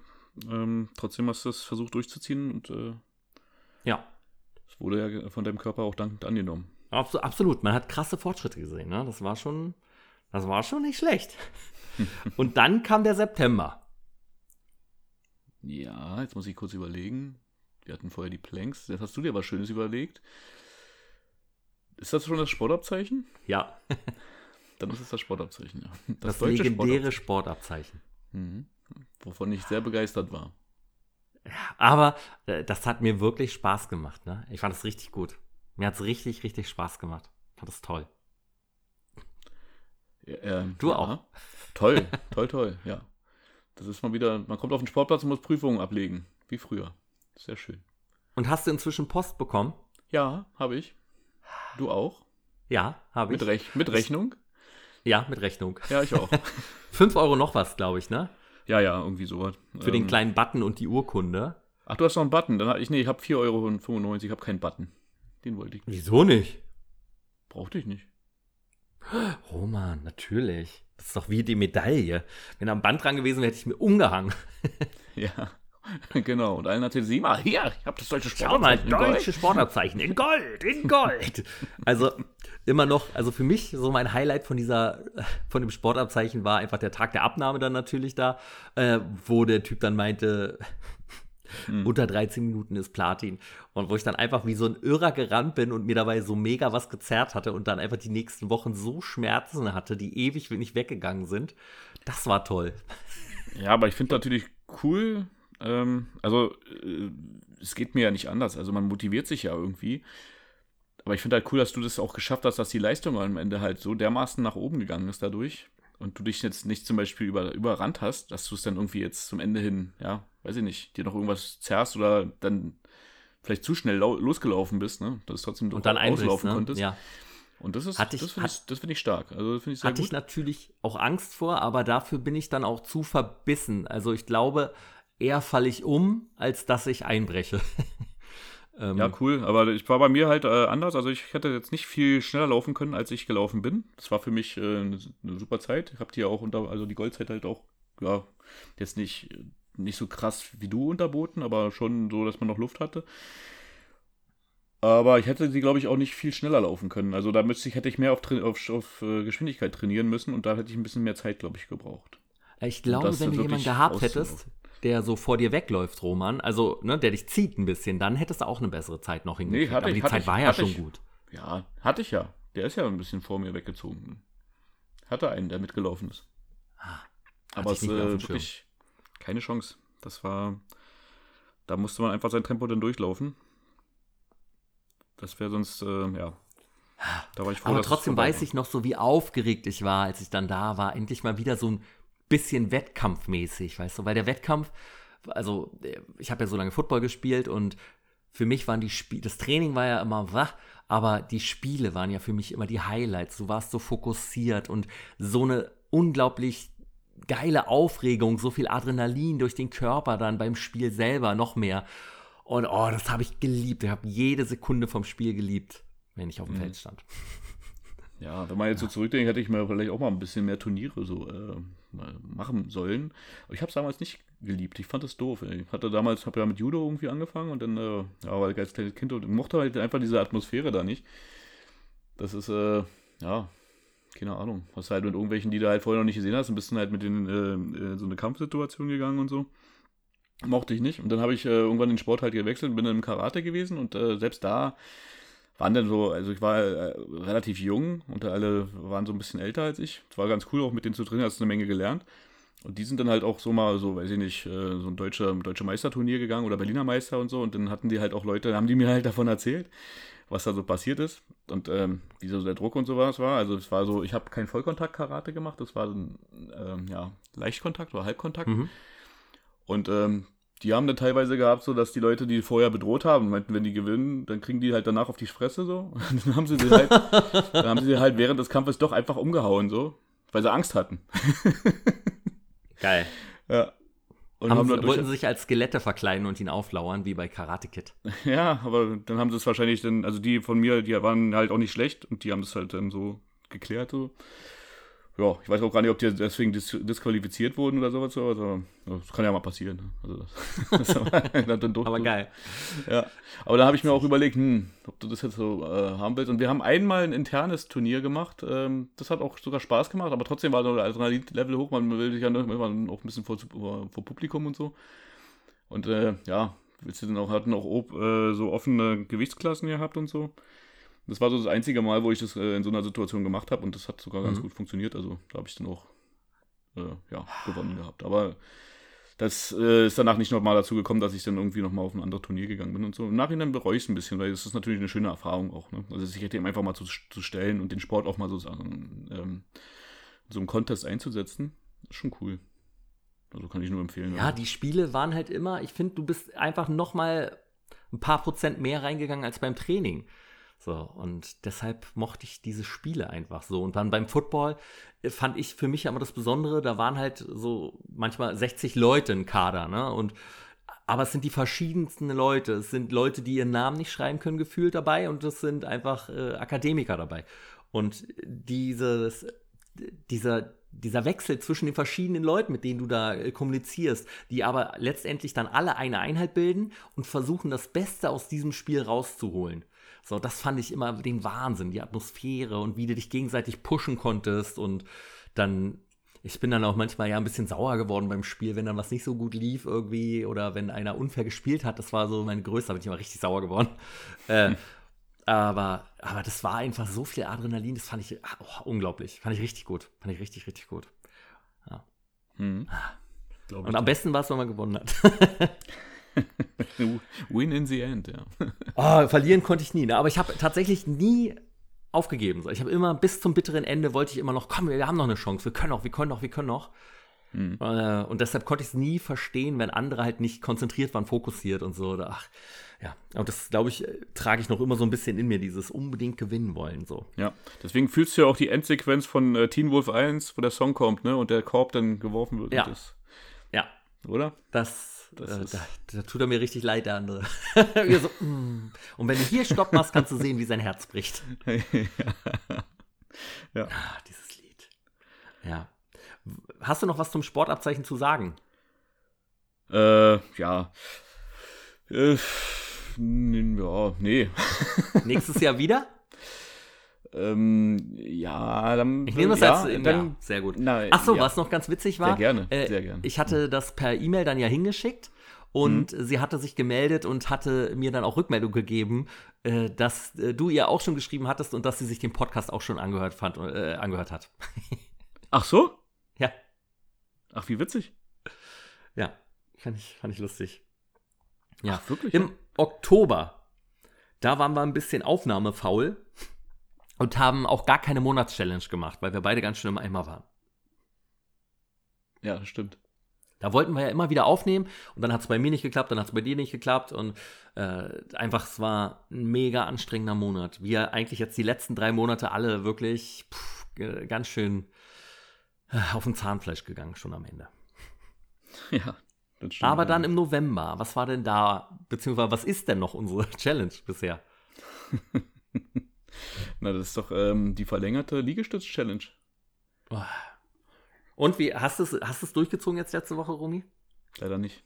ähm, trotzdem hast du es versucht durchzuziehen und äh, ja. Es wurde ja von deinem Körper auch dankend angenommen. Absolut, man hat krasse Fortschritte gesehen. Ne? Das war schon, das war schon nicht schlecht. und dann kam der September. Ja, jetzt muss ich kurz überlegen. Wir hatten vorher die Planks. Jetzt hast du dir was Schönes überlegt. Ist das schon das Sportabzeichen? Ja. Dann ist es das Sportabzeichen, ja. Das, das legendäre Sportabzeichen. Sportabzeichen. Mhm. Wovon ich sehr begeistert war. Aber äh, das hat mir wirklich Spaß gemacht. Ne? Ich fand es richtig gut. Mir hat es richtig, richtig Spaß gemacht. Ich fand es toll. Äh, du ja. auch. Toll, toll, toll, ja. Das ist mal wieder, man kommt auf den Sportplatz und muss Prüfungen ablegen, wie früher. Sehr schön. Und hast du inzwischen Post bekommen? Ja, habe ich. Du auch? Ja, habe ich. Mit, Rech mit Rechnung? Ja, mit Rechnung. Ja, ich auch. Fünf Euro noch was, glaube ich, ne? Ja, ja, irgendwie sowas. Für ähm, den kleinen Button und die Urkunde. Ach, du hast noch einen Button. Dann, ich, nee, ich habe 4,95 Euro, ich habe keinen Button. Den wollte ich. Wieso nicht? Brauchte ich nicht. Roman, natürlich. Das ist doch wie die Medaille. Wenn da ein Band dran gewesen wäre, hätte ich mir umgehangen. ja. Genau, und allen erzählt sie mal, hier, ich habe das deutsche Sportabzeichen. Schau mal, deutsche Sportabzeichen in Gold, in Gold. Also immer noch, also für mich so mein Highlight von dieser, von dem Sportabzeichen war einfach der Tag der Abnahme dann natürlich da, äh, wo der Typ dann meinte, hm. unter 13 Minuten ist Platin. Und wo ich dann einfach wie so ein Irrer gerannt bin und mir dabei so mega was gezerrt hatte und dann einfach die nächsten Wochen so Schmerzen hatte, die ewig nicht weggegangen sind. Das war toll. Ja, aber ich finde natürlich cool, ähm, also, äh, es geht mir ja nicht anders. Also, man motiviert sich ja irgendwie. Aber ich finde halt cool, dass du das auch geschafft hast, dass die Leistung am Ende halt so dermaßen nach oben gegangen ist dadurch. und du dich jetzt nicht zum Beispiel über, überrannt hast, dass du es dann irgendwie jetzt zum Ende hin, ja, weiß ich nicht, dir noch irgendwas zerrst oder dann vielleicht zu schnell losgelaufen bist, ne? Dass du trotzdem und dann auslaufen ne? konntest. Ja. Und das ist, ich, das finde ich, find ich stark. Also das ich sehr hatte gut. ich natürlich auch Angst vor, aber dafür bin ich dann auch zu verbissen. Also ich glaube, eher falle ich um, als dass ich einbreche. ähm, ja, cool. Aber ich war bei mir halt äh, anders. Also ich hätte jetzt nicht viel schneller laufen können, als ich gelaufen bin. Das war für mich äh, eine, eine, super Zeit. Ich habe die auch unter, also die Goldzeit halt auch, ja, jetzt nicht, nicht so krass wie du unterboten, aber schon so, dass man noch Luft hatte. Aber ich hätte sie, glaube ich, auch nicht viel schneller laufen können. Also da müsste ich, hätte ich mehr auf, auf, auf äh, Geschwindigkeit trainieren müssen und da hätte ich ein bisschen mehr Zeit, glaube ich, gebraucht. Ich glaube, wenn du jemanden gehabt hättest, der so vor dir wegläuft, Roman, also ne, der dich zieht ein bisschen, dann hättest du auch eine bessere Zeit noch hingekriegt. Nee, hatte Aber die Zeit ich, war ja schon ich. gut. Ja, hatte ich ja. Der ist ja ein bisschen vor mir weggezogen. Hatte einen, der mitgelaufen ist. Ah, Aber es ist äh, wirklich keine Chance. Das war, da musste man einfach sein Tempo dann durchlaufen. Das wäre sonst, äh, ja. Da war ich froh, Aber trotzdem weiß ich noch so, wie aufgeregt ich war, als ich dann da war. Endlich mal wieder so ein bisschen wettkampfmäßig, weißt du, weil der Wettkampf, also äh, ich habe ja so lange Football gespielt und für mich waren die Spiele, das Training war ja immer wach, aber die Spiele waren ja für mich immer die Highlights. Du warst so fokussiert und so eine unglaublich geile Aufregung, so viel Adrenalin durch den Körper dann beim Spiel selber noch mehr. Und oh, das habe ich geliebt. Ich habe jede Sekunde vom Spiel geliebt, wenn ich auf dem mhm. Feld stand. Ja, wenn man jetzt so zurückdenkt, hätte ich mir vielleicht auch mal ein bisschen mehr Turniere so äh, machen sollen. Aber ich habe es damals nicht geliebt. Ich fand es doof. Ich hatte damals, habe ja mit Judo irgendwie angefangen und dann, äh, ja, weil ich als kleines Kind und mochte halt einfach diese Atmosphäre da nicht. Das ist, äh, ja, keine Ahnung. Was halt mit irgendwelchen, die du halt vorher noch nicht gesehen hast, bist dann halt mit denen äh, in so eine Kampfsituation gegangen und so. Mochte ich nicht. Und dann habe ich äh, irgendwann den Sport halt gewechselt bin dann im Karate gewesen und äh, selbst da waren dann so, also ich war äh, relativ jung und alle waren so ein bisschen älter als ich. Es war ganz cool, auch mit denen zu trainieren, hast du eine Menge gelernt. Und die sind dann halt auch so mal so, weiß ich nicht, äh, so ein deutscher, deutscher Meisterturnier gegangen oder Berliner Meister und so. Und dann hatten die halt auch Leute, haben die mir halt davon erzählt, was da so passiert ist und ähm, wie so der Druck und sowas war. Also es war so, ich habe kein Vollkontakt-Karate gemacht, das war so ein ähm, ja, Leichtkontakt oder Halbkontakt. Mhm. Und ähm, die haben dann teilweise gehabt, so dass die Leute, die vorher bedroht haben, meinten, wenn die gewinnen, dann kriegen die halt danach auf die Fresse so. Und dann haben sie sie halt, dann haben sie halt während des Kampfes doch einfach umgehauen so, weil sie Angst hatten. Geil. Ja. Und haben, haben wollten sie sich als Skelette verkleiden und ihn auflauern, wie bei Karate Kid. Ja, aber dann haben sie es wahrscheinlich dann, also die von mir, die waren halt auch nicht schlecht und die haben es halt dann so geklärt so ja, ich weiß auch gar nicht, ob die deswegen dis disqualifiziert wurden oder sowas. Aber das kann ja mal passieren. Ne? Also das, das dann aber geil. Ja, aber da habe ich mir auch überlegt, hm, ob du das jetzt so äh, haben willst. Und wir haben einmal ein internes Turnier gemacht. Ähm, das hat auch sogar Spaß gemacht, aber trotzdem war der Adrenalin-Level hoch. Man will sich ja noch immer auch ein bisschen vor, vor Publikum und so. Und äh, ja, willst du denn auch, hatten auch äh, so offene Gewichtsklassen gehabt und so. Das war so das einzige Mal, wo ich das äh, in so einer Situation gemacht habe und das hat sogar ganz mhm. gut funktioniert. Also da habe ich dann auch äh, ja, gewonnen gehabt. Aber das äh, ist danach nicht nochmal dazu gekommen, dass ich dann irgendwie nochmal auf ein anderes Turnier gegangen bin und so. Im Nachhinein bereue ich es ein bisschen, weil es ist natürlich eine schöne Erfahrung auch. Ne? Also sich eben einfach mal zu, zu stellen und den Sport auch mal sozusagen ähm, so einem Contest einzusetzen, ist schon cool. Also kann ich nur empfehlen. Ja, also. die Spiele waren halt immer, ich finde, du bist einfach nochmal ein paar Prozent mehr reingegangen als beim Training. So, und deshalb mochte ich diese Spiele einfach so. Und dann beim Football äh, fand ich für mich immer das Besondere, da waren halt so manchmal 60 Leute im Kader, ne? Und aber es sind die verschiedensten Leute. Es sind Leute, die ihren Namen nicht schreiben können, gefühlt dabei, und es sind einfach äh, Akademiker dabei. Und dieses, dieser, dieser Wechsel zwischen den verschiedenen Leuten, mit denen du da äh, kommunizierst, die aber letztendlich dann alle eine Einheit bilden und versuchen, das Beste aus diesem Spiel rauszuholen. So, das fand ich immer den Wahnsinn, die Atmosphäre und wie du dich gegenseitig pushen konntest und dann ich bin dann auch manchmal ja ein bisschen sauer geworden beim Spiel, wenn dann was nicht so gut lief irgendwie oder wenn einer unfair gespielt hat. Das war so meine Größe, da bin ich immer richtig sauer geworden. Äh, aber, aber das war einfach so viel Adrenalin, das fand ich oh, unglaublich. Fand ich richtig gut. Fand ich richtig, richtig gut. Ja. Hm. Und am besten war es, wenn man gewonnen hat. Win in the end, ja. Oh, verlieren konnte ich nie, ne? aber ich habe tatsächlich nie aufgegeben. Ich habe immer bis zum bitteren Ende wollte ich immer noch, komm, wir haben noch eine Chance, wir können noch, wir können noch, wir können noch. Mhm. Äh, und deshalb konnte ich es nie verstehen, wenn andere halt nicht konzentriert waren, fokussiert und so. Ach, ja, und das, glaube ich, äh, trage ich noch immer so ein bisschen in mir, dieses unbedingt gewinnen wollen. So. Ja, deswegen fühlst du ja auch die Endsequenz von äh, Teen Wolf 1, wo der Song kommt, ne? Und der Korb dann geworfen wird. Ja. Das, ja. Oder? Das, das äh, da, da, tut er mir richtig leid, der andere. so, mm. Und wenn du hier Stopp machst, kannst du sehen, wie sein Herz bricht. ja. Ah, dieses Lied. Ja. Hast du noch was zum Sportabzeichen zu sagen? Äh, ja. Äh, ja, nee. Nächstes Jahr wieder? Ähm, ja, dann. Ich nehme das ja, als. Dann, ja, sehr gut. Achso, ja. was noch ganz witzig war. Sehr gerne, äh, sehr gerne. Ich hatte das per E-Mail dann ja hingeschickt und mhm. sie hatte sich gemeldet und hatte mir dann auch Rückmeldung gegeben, äh, dass äh, du ihr auch schon geschrieben hattest und dass sie sich den Podcast auch schon angehört, fand, äh, angehört hat. Ach so? Ja. Ach, wie witzig. Ja, fand ich, fand ich lustig. Ja, Ach, wirklich? Im Oktober, da waren wir ein bisschen aufnahmefaul und haben auch gar keine Monatschallenge gemacht, weil wir beide ganz schön im Eimer waren. Ja, das stimmt. Da wollten wir ja immer wieder aufnehmen und dann hat es bei mir nicht geklappt, dann hat es bei dir nicht geklappt und äh, einfach, es war ein mega anstrengender Monat. Wir eigentlich jetzt die letzten drei Monate alle wirklich pff, ganz schön äh, auf dem Zahnfleisch gegangen, schon am Ende. Ja, aber dann im November, was war denn da, beziehungsweise was ist denn noch unsere Challenge bisher? Na, das ist doch ähm, die verlängerte Liegestütz-Challenge. Und wie, hast du es hast durchgezogen jetzt letzte Woche, Romy? Leider nicht.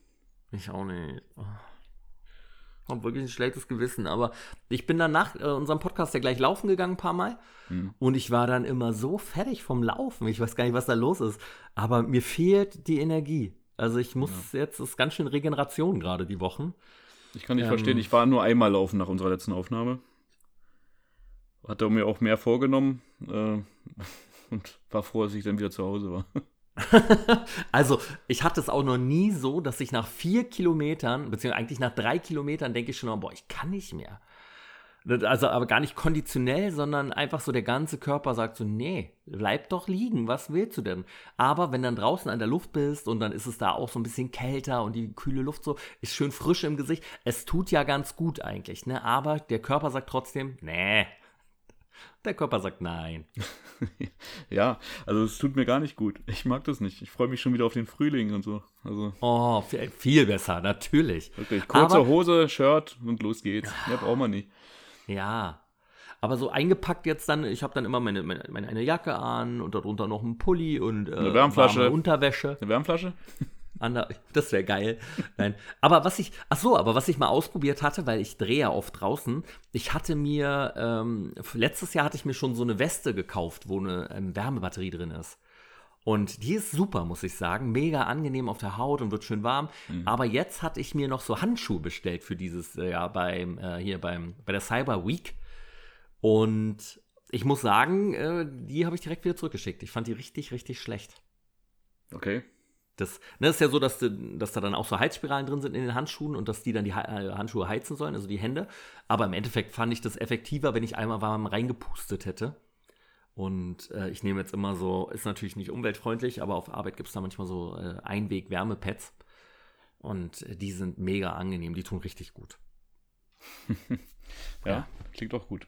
Ich auch nicht. Oh. Hab wirklich ein schlechtes Gewissen, aber ich bin dann nach äh, unserem Podcast ja gleich laufen gegangen ein paar Mal hm. und ich war dann immer so fertig vom Laufen. Ich weiß gar nicht, was da los ist, aber mir fehlt die Energie. Also ich muss ja. jetzt, es ist ganz schön Regeneration gerade die Wochen. Ich kann nicht ähm, verstehen, ich war nur einmal laufen nach unserer letzten Aufnahme. Hatte mir auch mehr vorgenommen äh, und war froh, dass ich dann wieder zu Hause war. also, ich hatte es auch noch nie so, dass ich nach vier Kilometern, beziehungsweise eigentlich nach drei Kilometern, denke ich schon, boah, ich kann nicht mehr. Also aber gar nicht konditionell, sondern einfach so der ganze Körper sagt so, nee, bleib doch liegen, was willst du denn? Aber wenn dann draußen an der Luft bist und dann ist es da auch so ein bisschen kälter und die kühle Luft so, ist schön frisch im Gesicht. Es tut ja ganz gut eigentlich, ne? Aber der Körper sagt trotzdem, nee. Der Körper sagt nein. ja, also es tut mir gar nicht gut. Ich mag das nicht. Ich freue mich schon wieder auf den Frühling und so. Also, oh, viel besser, natürlich. Wirklich. Kurze Aber, Hose, Shirt und los geht's. Mehr braucht man nicht. Ja. Aber so eingepackt jetzt dann, ich habe dann immer meine, meine, meine, eine Jacke an und darunter noch ein Pulli und äh, eine Wärmflasche. Unterwäsche. Eine Wärmflasche? das wäre geil. Nein. Aber was ich, ach so, aber was ich mal ausprobiert hatte, weil ich drehe ja oft draußen, ich hatte mir, ähm, letztes Jahr hatte ich mir schon so eine Weste gekauft, wo eine ähm, Wärmebatterie drin ist. Und die ist super, muss ich sagen. Mega angenehm auf der Haut und wird schön warm. Mhm. Aber jetzt hatte ich mir noch so Handschuhe bestellt für dieses, äh, ja, beim, äh, hier beim, bei der Cyber Week. Und ich muss sagen, äh, die habe ich direkt wieder zurückgeschickt. Ich fand die richtig, richtig schlecht. Okay. Das, ne, ist ja so, dass, dass da dann auch so Heizspiralen drin sind in den Handschuhen und dass die dann die äh, Handschuhe heizen sollen, also die Hände. Aber im Endeffekt fand ich das effektiver, wenn ich einmal warm reingepustet hätte. Und äh, ich nehme jetzt immer so, ist natürlich nicht umweltfreundlich, aber auf Arbeit gibt es da manchmal so äh, Einweg-Wärmepads. Und äh, die sind mega angenehm, die tun richtig gut. ja, ja, klingt auch gut.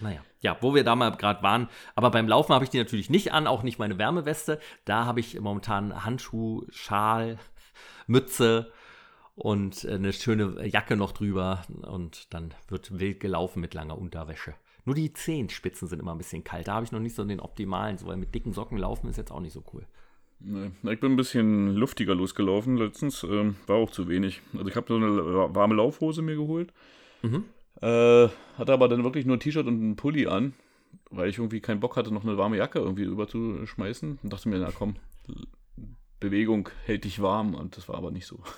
Naja, ja, wo wir da mal gerade waren. Aber beim Laufen habe ich die natürlich nicht an, auch nicht meine Wärmeweste. Da habe ich momentan Handschuh, Schal, Mütze und äh, eine schöne Jacke noch drüber. Und dann wird wild gelaufen mit langer Unterwäsche. Nur die Zehenspitzen sind immer ein bisschen kalt. Da habe ich noch nicht so den optimalen, so, weil mit dicken Socken laufen ist jetzt auch nicht so cool. Nee, ich bin ein bisschen luftiger losgelaufen letztens, ähm, war auch zu wenig. Also ich habe so eine warme Laufhose mir geholt, mhm. Äh, hatte aber dann wirklich nur ein T-Shirt und einen Pulli an, weil ich irgendwie keinen Bock hatte, noch eine warme Jacke irgendwie überzuschmeißen und dachte mir, na komm, Bewegung hält dich warm und das war aber nicht so.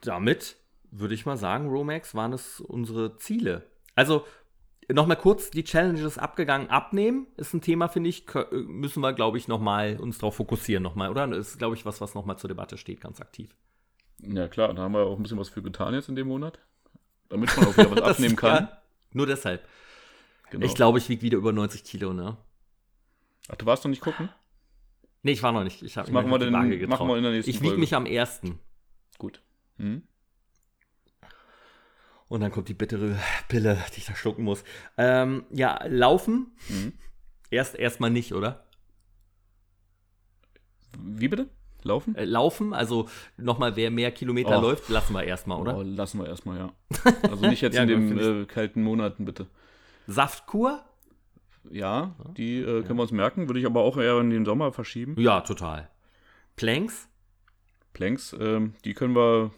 Damit würde ich mal sagen, Romax, waren es unsere Ziele. Also, nochmal kurz die Challenges abgegangen, abnehmen ist ein Thema, finde ich, müssen wir, glaube ich, nochmal uns darauf fokussieren nochmal, oder? Das ist, glaube ich, was, was nochmal zur Debatte steht, ganz aktiv. Ja, klar, da haben wir auch ein bisschen was für getan jetzt in dem Monat. damit man auch wieder was abnehmen kann. Ja, nur deshalb. Genau. Ich glaube, ich wiege wieder über 90 Kilo, ne? Ach, du warst noch nicht gucken? Nee, ich war noch nicht. Ich habe machen, wir machen wir in der nächsten Ich wiege mich am ersten. Gut. Hm? Und dann kommt die bittere Pille, die ich da schlucken muss. Ähm, ja, laufen. Mhm. Erst erstmal nicht, oder? Wie bitte? Laufen? Äh, laufen, also nochmal, wer mehr Kilometer oh. läuft, lassen wir erstmal, oder? Oh, lassen wir erstmal, ja. Also nicht jetzt ja, in den äh, kalten Monaten, bitte. Saftkur? Ja, die äh, können ja. wir uns merken, würde ich aber auch eher in den Sommer verschieben. Ja, total. Planks? Planks, ähm, die können wir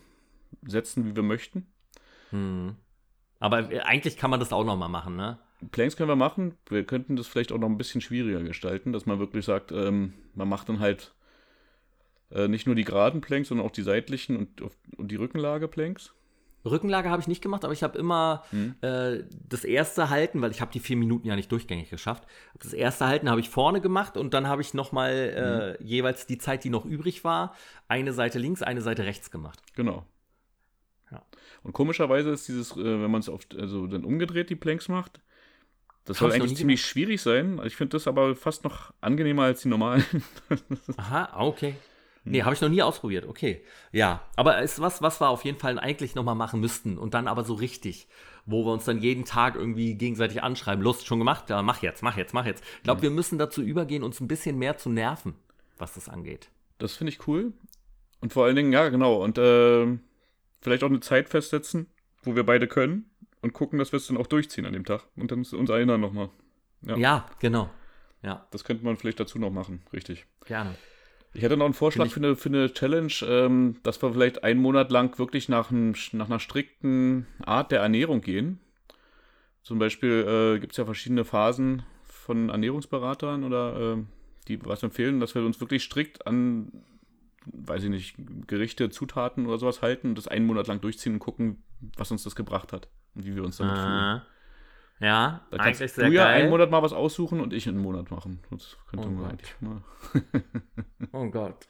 setzen, wie wir möchten. Hm. Aber äh, eigentlich kann man das auch nochmal machen, ne? Planks können wir machen. Wir könnten das vielleicht auch noch ein bisschen schwieriger gestalten, dass man wirklich sagt, ähm, man macht dann halt äh, nicht nur die geraden Planks, sondern auch die seitlichen und, und die Rückenlage-Planks. Rückenlage habe ich nicht gemacht, aber ich habe immer hm. äh, das erste Halten, weil ich habe die vier Minuten ja nicht durchgängig geschafft. Das erste Halten habe ich vorne gemacht und dann habe ich nochmal äh, hm. jeweils die Zeit, die noch übrig war, eine Seite links, eine Seite rechts gemacht. Genau. Ja. Und komischerweise ist dieses, äh, wenn man es oft also dann umgedreht die Planks macht, das soll eigentlich ziemlich gemacht? schwierig sein. Ich finde das aber fast noch angenehmer als die normalen. Aha, okay. Nee, habe ich noch nie ausprobiert. Okay. Ja, aber ist was, was wir auf jeden Fall eigentlich nochmal machen müssten und dann aber so richtig, wo wir uns dann jeden Tag irgendwie gegenseitig anschreiben. Lust schon gemacht? Ja, mach jetzt, mach jetzt, mach jetzt. Ich glaube, mhm. wir müssen dazu übergehen, uns ein bisschen mehr zu nerven, was das angeht. Das finde ich cool. Und vor allen Dingen, ja, genau. Und äh, vielleicht auch eine Zeit festsetzen, wo wir beide können und gucken, dass wir es dann auch durchziehen an dem Tag. Und dann uns erinnern nochmal. Ja. ja, genau. Ja. Das könnte man vielleicht dazu noch machen, richtig. Gerne. Ich hätte noch einen Vorschlag für eine, für eine Challenge, ähm, dass wir vielleicht einen Monat lang wirklich nach, ein, nach einer strikten Art der Ernährung gehen. Zum Beispiel äh, gibt es ja verschiedene Phasen von Ernährungsberatern oder äh, die was empfehlen, dass wir uns wirklich strikt an, weiß ich nicht, Gerichte, Zutaten oder sowas halten und das einen Monat lang durchziehen und gucken, was uns das gebracht hat und wie wir uns damit fühlen. Ja, da kannst eigentlich sehr du ja geil. einen Monat mal was aussuchen und ich einen Monat machen. Das könnte oh man Gott. eigentlich mal. oh Gott.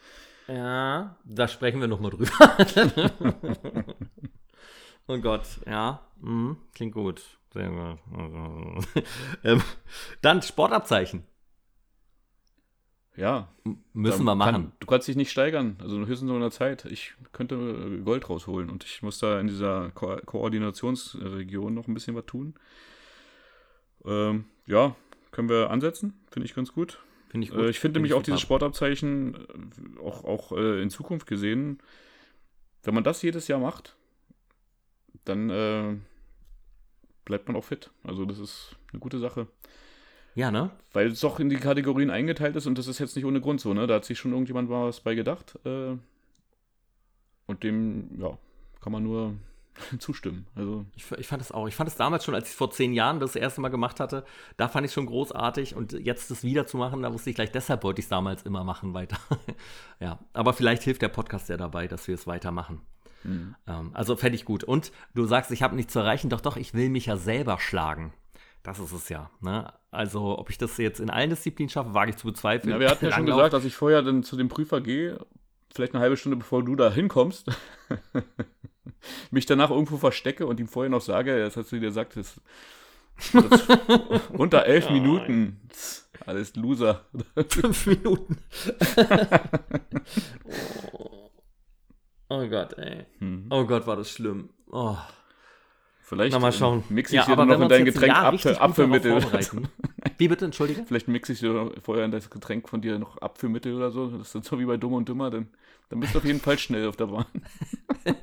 Ja, da sprechen wir nochmal drüber. oh Gott, ja. Mhm, klingt gut. Sehr gut. ähm, dann Sportabzeichen. Ja. Müssen wir machen. Kann, du kannst dich nicht steigern, also höchstens nur in der Zeit. Ich könnte äh, Gold rausholen und ich muss da in dieser Ko Koordinationsregion noch ein bisschen was tun. Ähm, ja, können wir ansetzen. Finde ich ganz gut. Finde ich gut. Äh, ich finde nämlich auch dieses Sportabzeichen äh, auch, auch äh, in Zukunft gesehen, wenn man das jedes Jahr macht, dann äh, bleibt man auch fit. Also das ist eine gute Sache. Ja, ne? Weil es doch in die Kategorien eingeteilt ist und das ist jetzt nicht ohne Grund so, ne? Da hat sich schon irgendjemand was bei gedacht. Äh, und dem, ja, kann man nur zustimmen. Also ich, ich, fand es auch. Ich fand es damals schon, als ich es vor zehn Jahren das erste Mal gemacht hatte, da fand ich es schon großartig und jetzt das wieder zu machen, da wusste ich gleich, deshalb wollte ich es damals immer machen weiter. ja, aber vielleicht hilft der Podcast ja dabei, dass wir es weitermachen. Mhm. Ähm, also fände ich gut. Und du sagst, ich habe nichts zu erreichen, doch, doch, ich will mich ja selber schlagen. Das ist es ja. Ne? Also, ob ich das jetzt in allen Disziplinen schaffe, wage ich zu bezweifeln. Ja, wir hatten ja schon gesagt, dass ich vorher dann zu dem Prüfer gehe, vielleicht eine halbe Stunde bevor du da hinkommst. mich danach irgendwo verstecke und ihm vorher noch sage, das hast du dir gesagt, das, das unter elf Minuten. Alles Loser. Fünf Minuten. oh. oh. Gott, ey. Hm. Oh Gott, war das schlimm. Oh. Vielleicht mal schauen. mixe ich ja, dir noch in dein Getränk Apfel, Apfelmittel. Wie bitte, entschuldige? Vielleicht mixe ich dir vorher in das Getränk von dir noch Apfelmittel oder so. Das ist so wie bei Dumm und Dümmer, dann, dann bist du auf jeden Fall schnell auf der Bahn.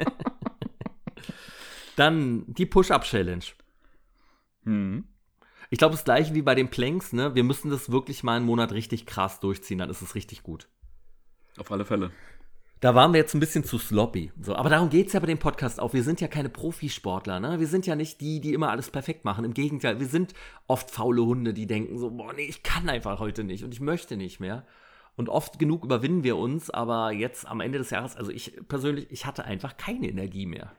Dann die Push-Up-Challenge. Mhm. Ich glaube, das gleiche wie bei den Planks, ne? Wir müssen das wirklich mal einen Monat richtig krass durchziehen, dann ist es richtig gut. Auf alle Fälle. Da waren wir jetzt ein bisschen zu sloppy. So, aber darum geht es ja bei dem Podcast auch. Wir sind ja keine Profisportler, ne? Wir sind ja nicht die, die immer alles perfekt machen. Im Gegenteil, wir sind oft faule Hunde, die denken so, boah, nee, ich kann einfach heute nicht und ich möchte nicht mehr. Und oft genug überwinden wir uns, aber jetzt am Ende des Jahres, also ich persönlich, ich hatte einfach keine Energie mehr.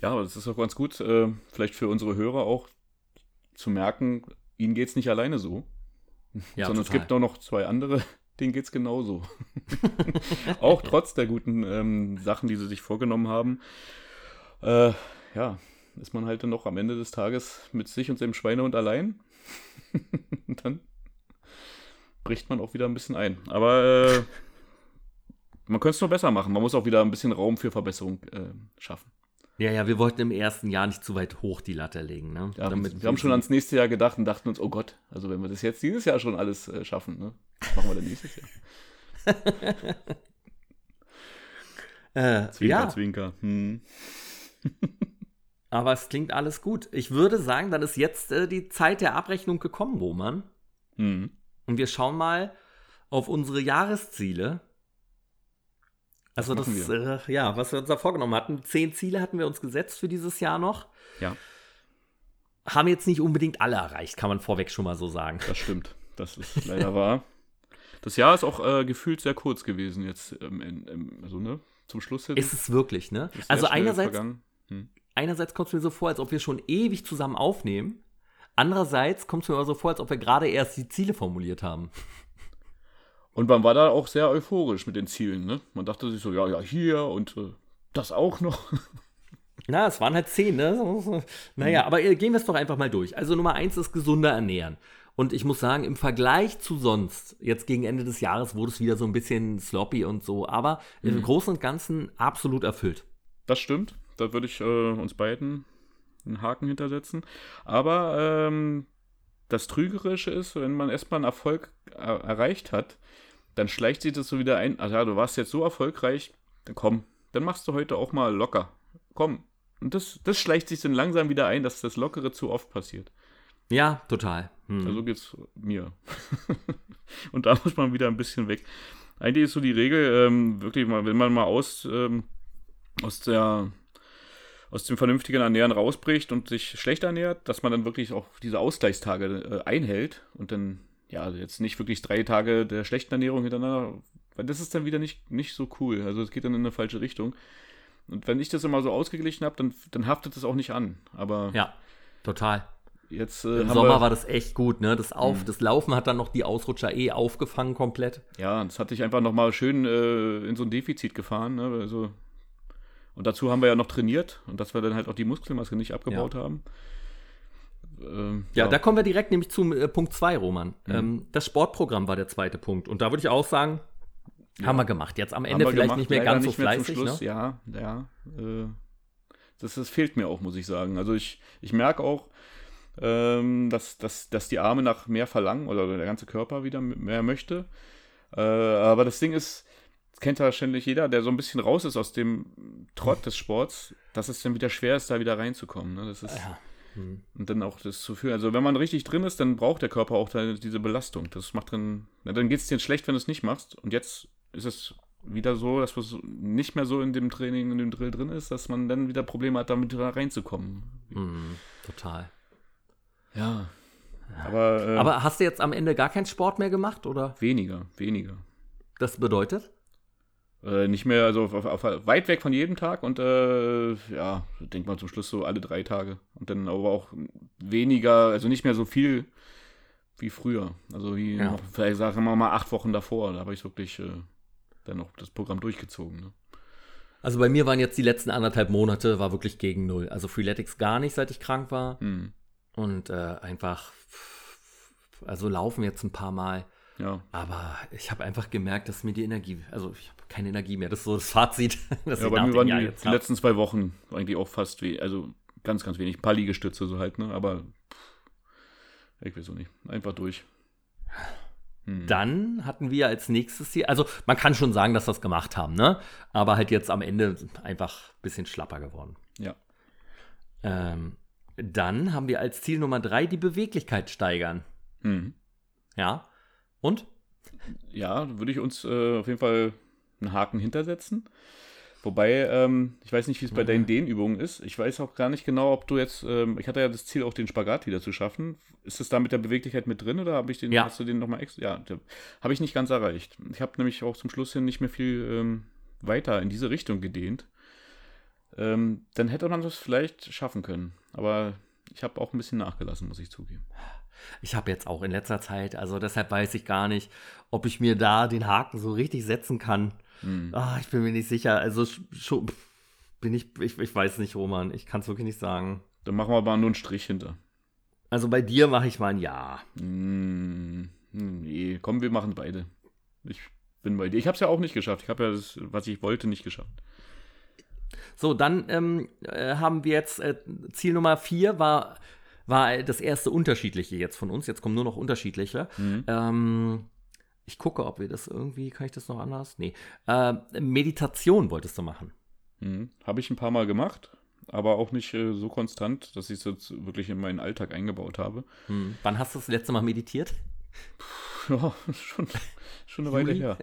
Ja, aber das ist auch ganz gut, äh, vielleicht für unsere Hörer auch zu merken, ihnen geht es nicht alleine so. Ja, sondern total. es gibt auch noch zwei andere, denen es genauso. auch trotz der guten ähm, Sachen, die sie sich vorgenommen haben. Äh, ja, ist man halt dann noch am Ende des Tages mit sich und seinem Schweinehund allein. und dann bricht man auch wieder ein bisschen ein. Aber äh, man könnte es noch besser machen. Man muss auch wieder ein bisschen Raum für Verbesserung äh, schaffen. Ja, ja, wir wollten im ersten Jahr nicht zu weit hoch die Latte legen. Ne? Ja, Damit wir haben schon ans nächste Jahr gedacht und dachten uns, oh Gott, also wenn wir das jetzt dieses Jahr schon alles äh, schaffen, ne? was machen wir dann nächstes Jahr? äh, zwinker, ja. zwinker. Hm. Aber es klingt alles gut. Ich würde sagen, dann ist jetzt äh, die Zeit der Abrechnung gekommen, Roman. Hm. Und wir schauen mal auf unsere Jahresziele. Also das, äh, ja, was wir uns da vorgenommen hatten. Zehn Ziele hatten wir uns gesetzt für dieses Jahr noch. Ja. Haben jetzt nicht unbedingt alle erreicht, kann man vorweg schon mal so sagen. Das stimmt. Das ist leider wahr. Das Jahr ist auch äh, gefühlt sehr kurz gewesen jetzt, ähm, in, in, also ne, zum Schluss. Ist es wirklich, ne? Also einerseits, hm. einerseits kommt es mir so vor, als ob wir schon ewig zusammen aufnehmen. Andererseits kommt es mir aber so vor, als ob wir gerade erst die Ziele formuliert haben. Und man war da auch sehr euphorisch mit den Zielen. Ne? Man dachte sich so, ja, ja, hier und äh, das auch noch. Na, es waren halt zehn, ne? Naja, mhm. aber äh, gehen wir es doch einfach mal durch. Also Nummer eins ist gesunder ernähren. Und ich muss sagen, im Vergleich zu sonst, jetzt gegen Ende des Jahres wurde es wieder so ein bisschen sloppy und so, aber mhm. im Großen und Ganzen absolut erfüllt. Das stimmt. Da würde ich äh, uns beiden einen Haken hintersetzen. Aber ähm, das Trügerische ist, wenn man erstmal einen Erfolg er erreicht hat, dann schleicht sich das so wieder ein. Ach ja, du warst jetzt so erfolgreich, dann komm, dann machst du heute auch mal locker. Komm. Und das, das schleicht sich dann langsam wieder ein, dass das Lockere zu oft passiert. Ja, total. Hm. Also geht's mir. und da muss man wieder ein bisschen weg. Eigentlich ist so die Regel, ähm, wirklich mal, wenn man mal aus, ähm, aus der aus dem vernünftigen Ernähren rausbricht und sich schlecht ernährt, dass man dann wirklich auch diese Ausgleichstage äh, einhält und dann ja, jetzt nicht wirklich drei Tage der schlechten Ernährung hintereinander, weil das ist dann wieder nicht, nicht so cool. Also es geht dann in eine falsche Richtung. Und wenn ich das immer so ausgeglichen habe, dann, dann haftet das auch nicht an. Aber ja, total. Jetzt, äh, Im Sommer war das echt gut, ne? Das, Auf, mhm. das Laufen hat dann noch die Ausrutscher eh aufgefangen komplett. Ja, das hatte ich einfach nochmal schön äh, in so ein Defizit gefahren. Ne? Also, und dazu haben wir ja noch trainiert und dass wir dann halt auch die Muskelmaske nicht abgebaut ja. haben. Ähm, ja, ja, da kommen wir direkt nämlich zu äh, Punkt 2, Roman. Mhm. Ähm, das Sportprogramm war der zweite Punkt. Und da würde ich auch sagen, ja. haben wir gemacht. Jetzt am Ende vielleicht gemacht, nicht mehr ganz so fleißig. Schluss, ne? Ja, ja. Äh, das, das, fehlt mir auch, muss ich sagen. Also ich, ich merke auch, ähm, dass, dass, dass die Arme nach mehr verlangen oder der ganze Körper wieder mehr möchte. Äh, aber das Ding ist, das kennt wahrscheinlich jeder, der so ein bisschen raus ist aus dem Trott des Sports, dass es dann wieder schwer ist, da wieder reinzukommen. Ne? Das ist, ja. Mhm. Und dann auch das zu fühlen. Also wenn man richtig drin ist, dann braucht der Körper auch diese Belastung. Das macht dann, na, dann geht es dir schlecht, wenn du es nicht machst. Und jetzt ist es wieder so, dass man nicht mehr so in dem Training, in dem Drill drin ist, dass man dann wieder Probleme hat, damit reinzukommen. Mhm, total. Ja. Aber, äh, Aber hast du jetzt am Ende gar keinen Sport mehr gemacht, oder? Weniger, weniger. Das bedeutet? Äh, nicht mehr, also auf, auf, weit weg von jedem Tag und äh, ja, denkt man zum Schluss so alle drei Tage. Und dann aber auch weniger, also nicht mehr so viel wie früher. Also wie ja. noch, vielleicht sagen wir mal acht Wochen davor. Da habe ich wirklich äh, dann noch das Programm durchgezogen. Ne? Also bei mir waren jetzt die letzten anderthalb Monate, war wirklich gegen null. Also Freeletics gar nicht, seit ich krank war. Hm. Und äh, einfach, also laufen jetzt ein paar Mal. Ja. Aber ich habe einfach gemerkt, dass mir die Energie, also ich habe keine Energie mehr. Das ist so das Fazit. Das ja, bei mir waren die, die letzten zwei Wochen eigentlich auch fast wie, also ganz, ganz wenig. Ein paar Liegestütze so halt, ne? Aber pff, ich weiß auch nicht. Einfach durch. Hm. Dann hatten wir als nächstes hier, also man kann schon sagen, dass wir es gemacht haben, ne? Aber halt jetzt am Ende einfach ein bisschen schlapper geworden. Ja. Ähm, dann haben wir als Ziel Nummer drei die Beweglichkeit steigern. Mhm. Ja. Und? Ja, würde ich uns äh, auf jeden Fall einen Haken hintersetzen. Wobei, ähm, ich weiß nicht, wie es bei deinen Dehnübungen ist. Ich weiß auch gar nicht genau, ob du jetzt, ähm, ich hatte ja das Ziel, auch den Spagat wieder zu schaffen. Ist das da mit der Beweglichkeit mit drin oder habe ich den, ja. hast du den nochmal extra? Ja, habe ich nicht ganz erreicht. Ich habe nämlich auch zum Schluss hin nicht mehr viel ähm, weiter in diese Richtung gedehnt. Ähm, dann hätte man das vielleicht schaffen können. Aber ich habe auch ein bisschen nachgelassen, muss ich zugeben. Ich habe jetzt auch in letzter Zeit, also deshalb weiß ich gar nicht, ob ich mir da den Haken so richtig setzen kann. Hm. Oh, ich bin mir nicht sicher. Also schon bin ich, ich, ich weiß nicht, Roman. Ich kann es wirklich nicht sagen. Dann machen wir aber nur einen Strich hinter. Also bei dir mache ich mal ein Ja. Mm, nee, komm, wir machen beide. Ich bin bei dir. Ich habe es ja auch nicht geschafft. Ich habe ja das, was ich wollte, nicht geschafft. So, dann ähm, äh, haben wir jetzt äh, Ziel Nummer vier war, war das erste unterschiedliche jetzt von uns. Jetzt kommen nur noch unterschiedliche. Mhm. Ähm, ich gucke, ob wir das irgendwie, kann ich das noch anders? Nee. Äh, Meditation wolltest du machen. Mhm. Habe ich ein paar Mal gemacht, aber auch nicht äh, so konstant, dass ich es jetzt wirklich in meinen Alltag eingebaut habe. Mhm. Wann hast du das letzte Mal meditiert? Ja, schon, schon eine Weile her.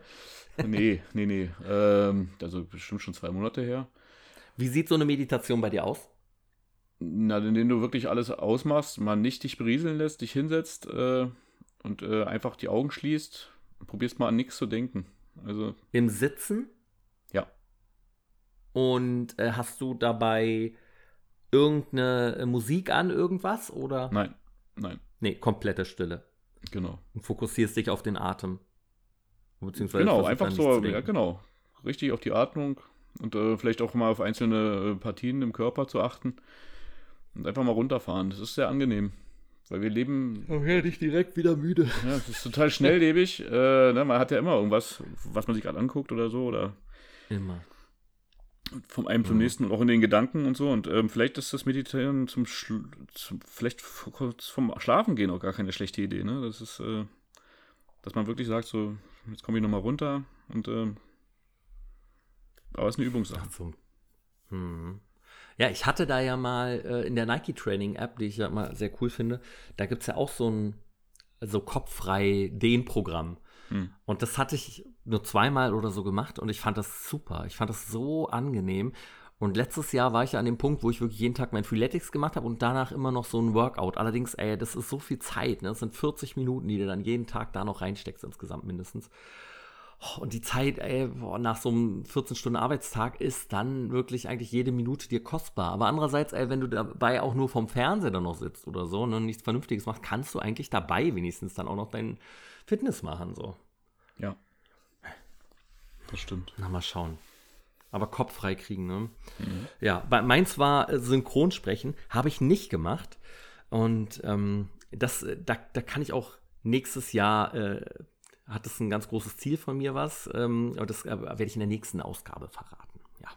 Nee, nee, nee. Ähm, also bestimmt schon zwei Monate her. Wie sieht so eine Meditation bei dir aus? Na, indem du wirklich alles ausmachst, man nicht dich berieseln lässt, dich hinsetzt äh, und äh, einfach die Augen schließt und probierst mal an nichts zu denken. Also im Sitzen? Ja. Und äh, hast du dabei irgendeine äh, Musik an, irgendwas oder? Nein, nein. Nee, komplette Stille. Genau. Und fokussierst dich auf den Atem. Beziehungsweise genau, einfach so, ja, genau. Richtig auf die Atmung und äh, vielleicht auch mal auf einzelne äh, Partien im Körper zu achten und einfach mal runterfahren. Das ist sehr angenehm. Weil wir leben. Oh, werde ich direkt wieder müde. Ja, es ist total schnelllebig. äh, ne, man hat ja immer irgendwas, was man sich gerade anguckt oder so. Oder immer. Vom einen zum mhm. nächsten und auch in den Gedanken und so. Und ähm, vielleicht ist das Meditieren zum, Schlu zum vielleicht vom Schlafen gehen auch gar keine schlechte Idee. Ne? Das ist, äh, dass man wirklich sagt, so, jetzt komme ich nochmal runter und äh, aber es ist eine Übungssache. So. Hm. Ja, ich hatte da ja mal äh, in der Nike Training App, die ich ja mal sehr cool finde, da gibt es ja auch so ein so kopffrei Dehnprogramm. Hm. Und das hatte ich nur zweimal oder so gemacht und ich fand das super. Ich fand das so angenehm. Und letztes Jahr war ich ja an dem Punkt, wo ich wirklich jeden Tag mein Freeletics gemacht habe und danach immer noch so ein Workout. Allerdings, ey, das ist so viel Zeit, ne? Das sind 40 Minuten, die du dann jeden Tag da noch reinsteckst insgesamt mindestens. Und die Zeit, ey, nach so einem 14-Stunden-Arbeitstag ist dann wirklich eigentlich jede Minute dir kostbar. Aber andererseits, ey, wenn du dabei auch nur vom Fernseher dann noch sitzt oder so und nichts Vernünftiges machst, kannst du eigentlich dabei wenigstens dann auch noch dein Fitness machen, so. Ja. Das stimmt. Na, mal schauen. Aber Kopf frei kriegen, ne? Mhm. Ja, bei, meins war äh, Synchronsprechen, habe ich nicht gemacht. Und ähm, das, äh, da, da kann ich auch nächstes Jahr äh, hat es ein ganz großes Ziel von mir was. Ähm, aber das äh, werde ich in der nächsten Ausgabe verraten. Ja.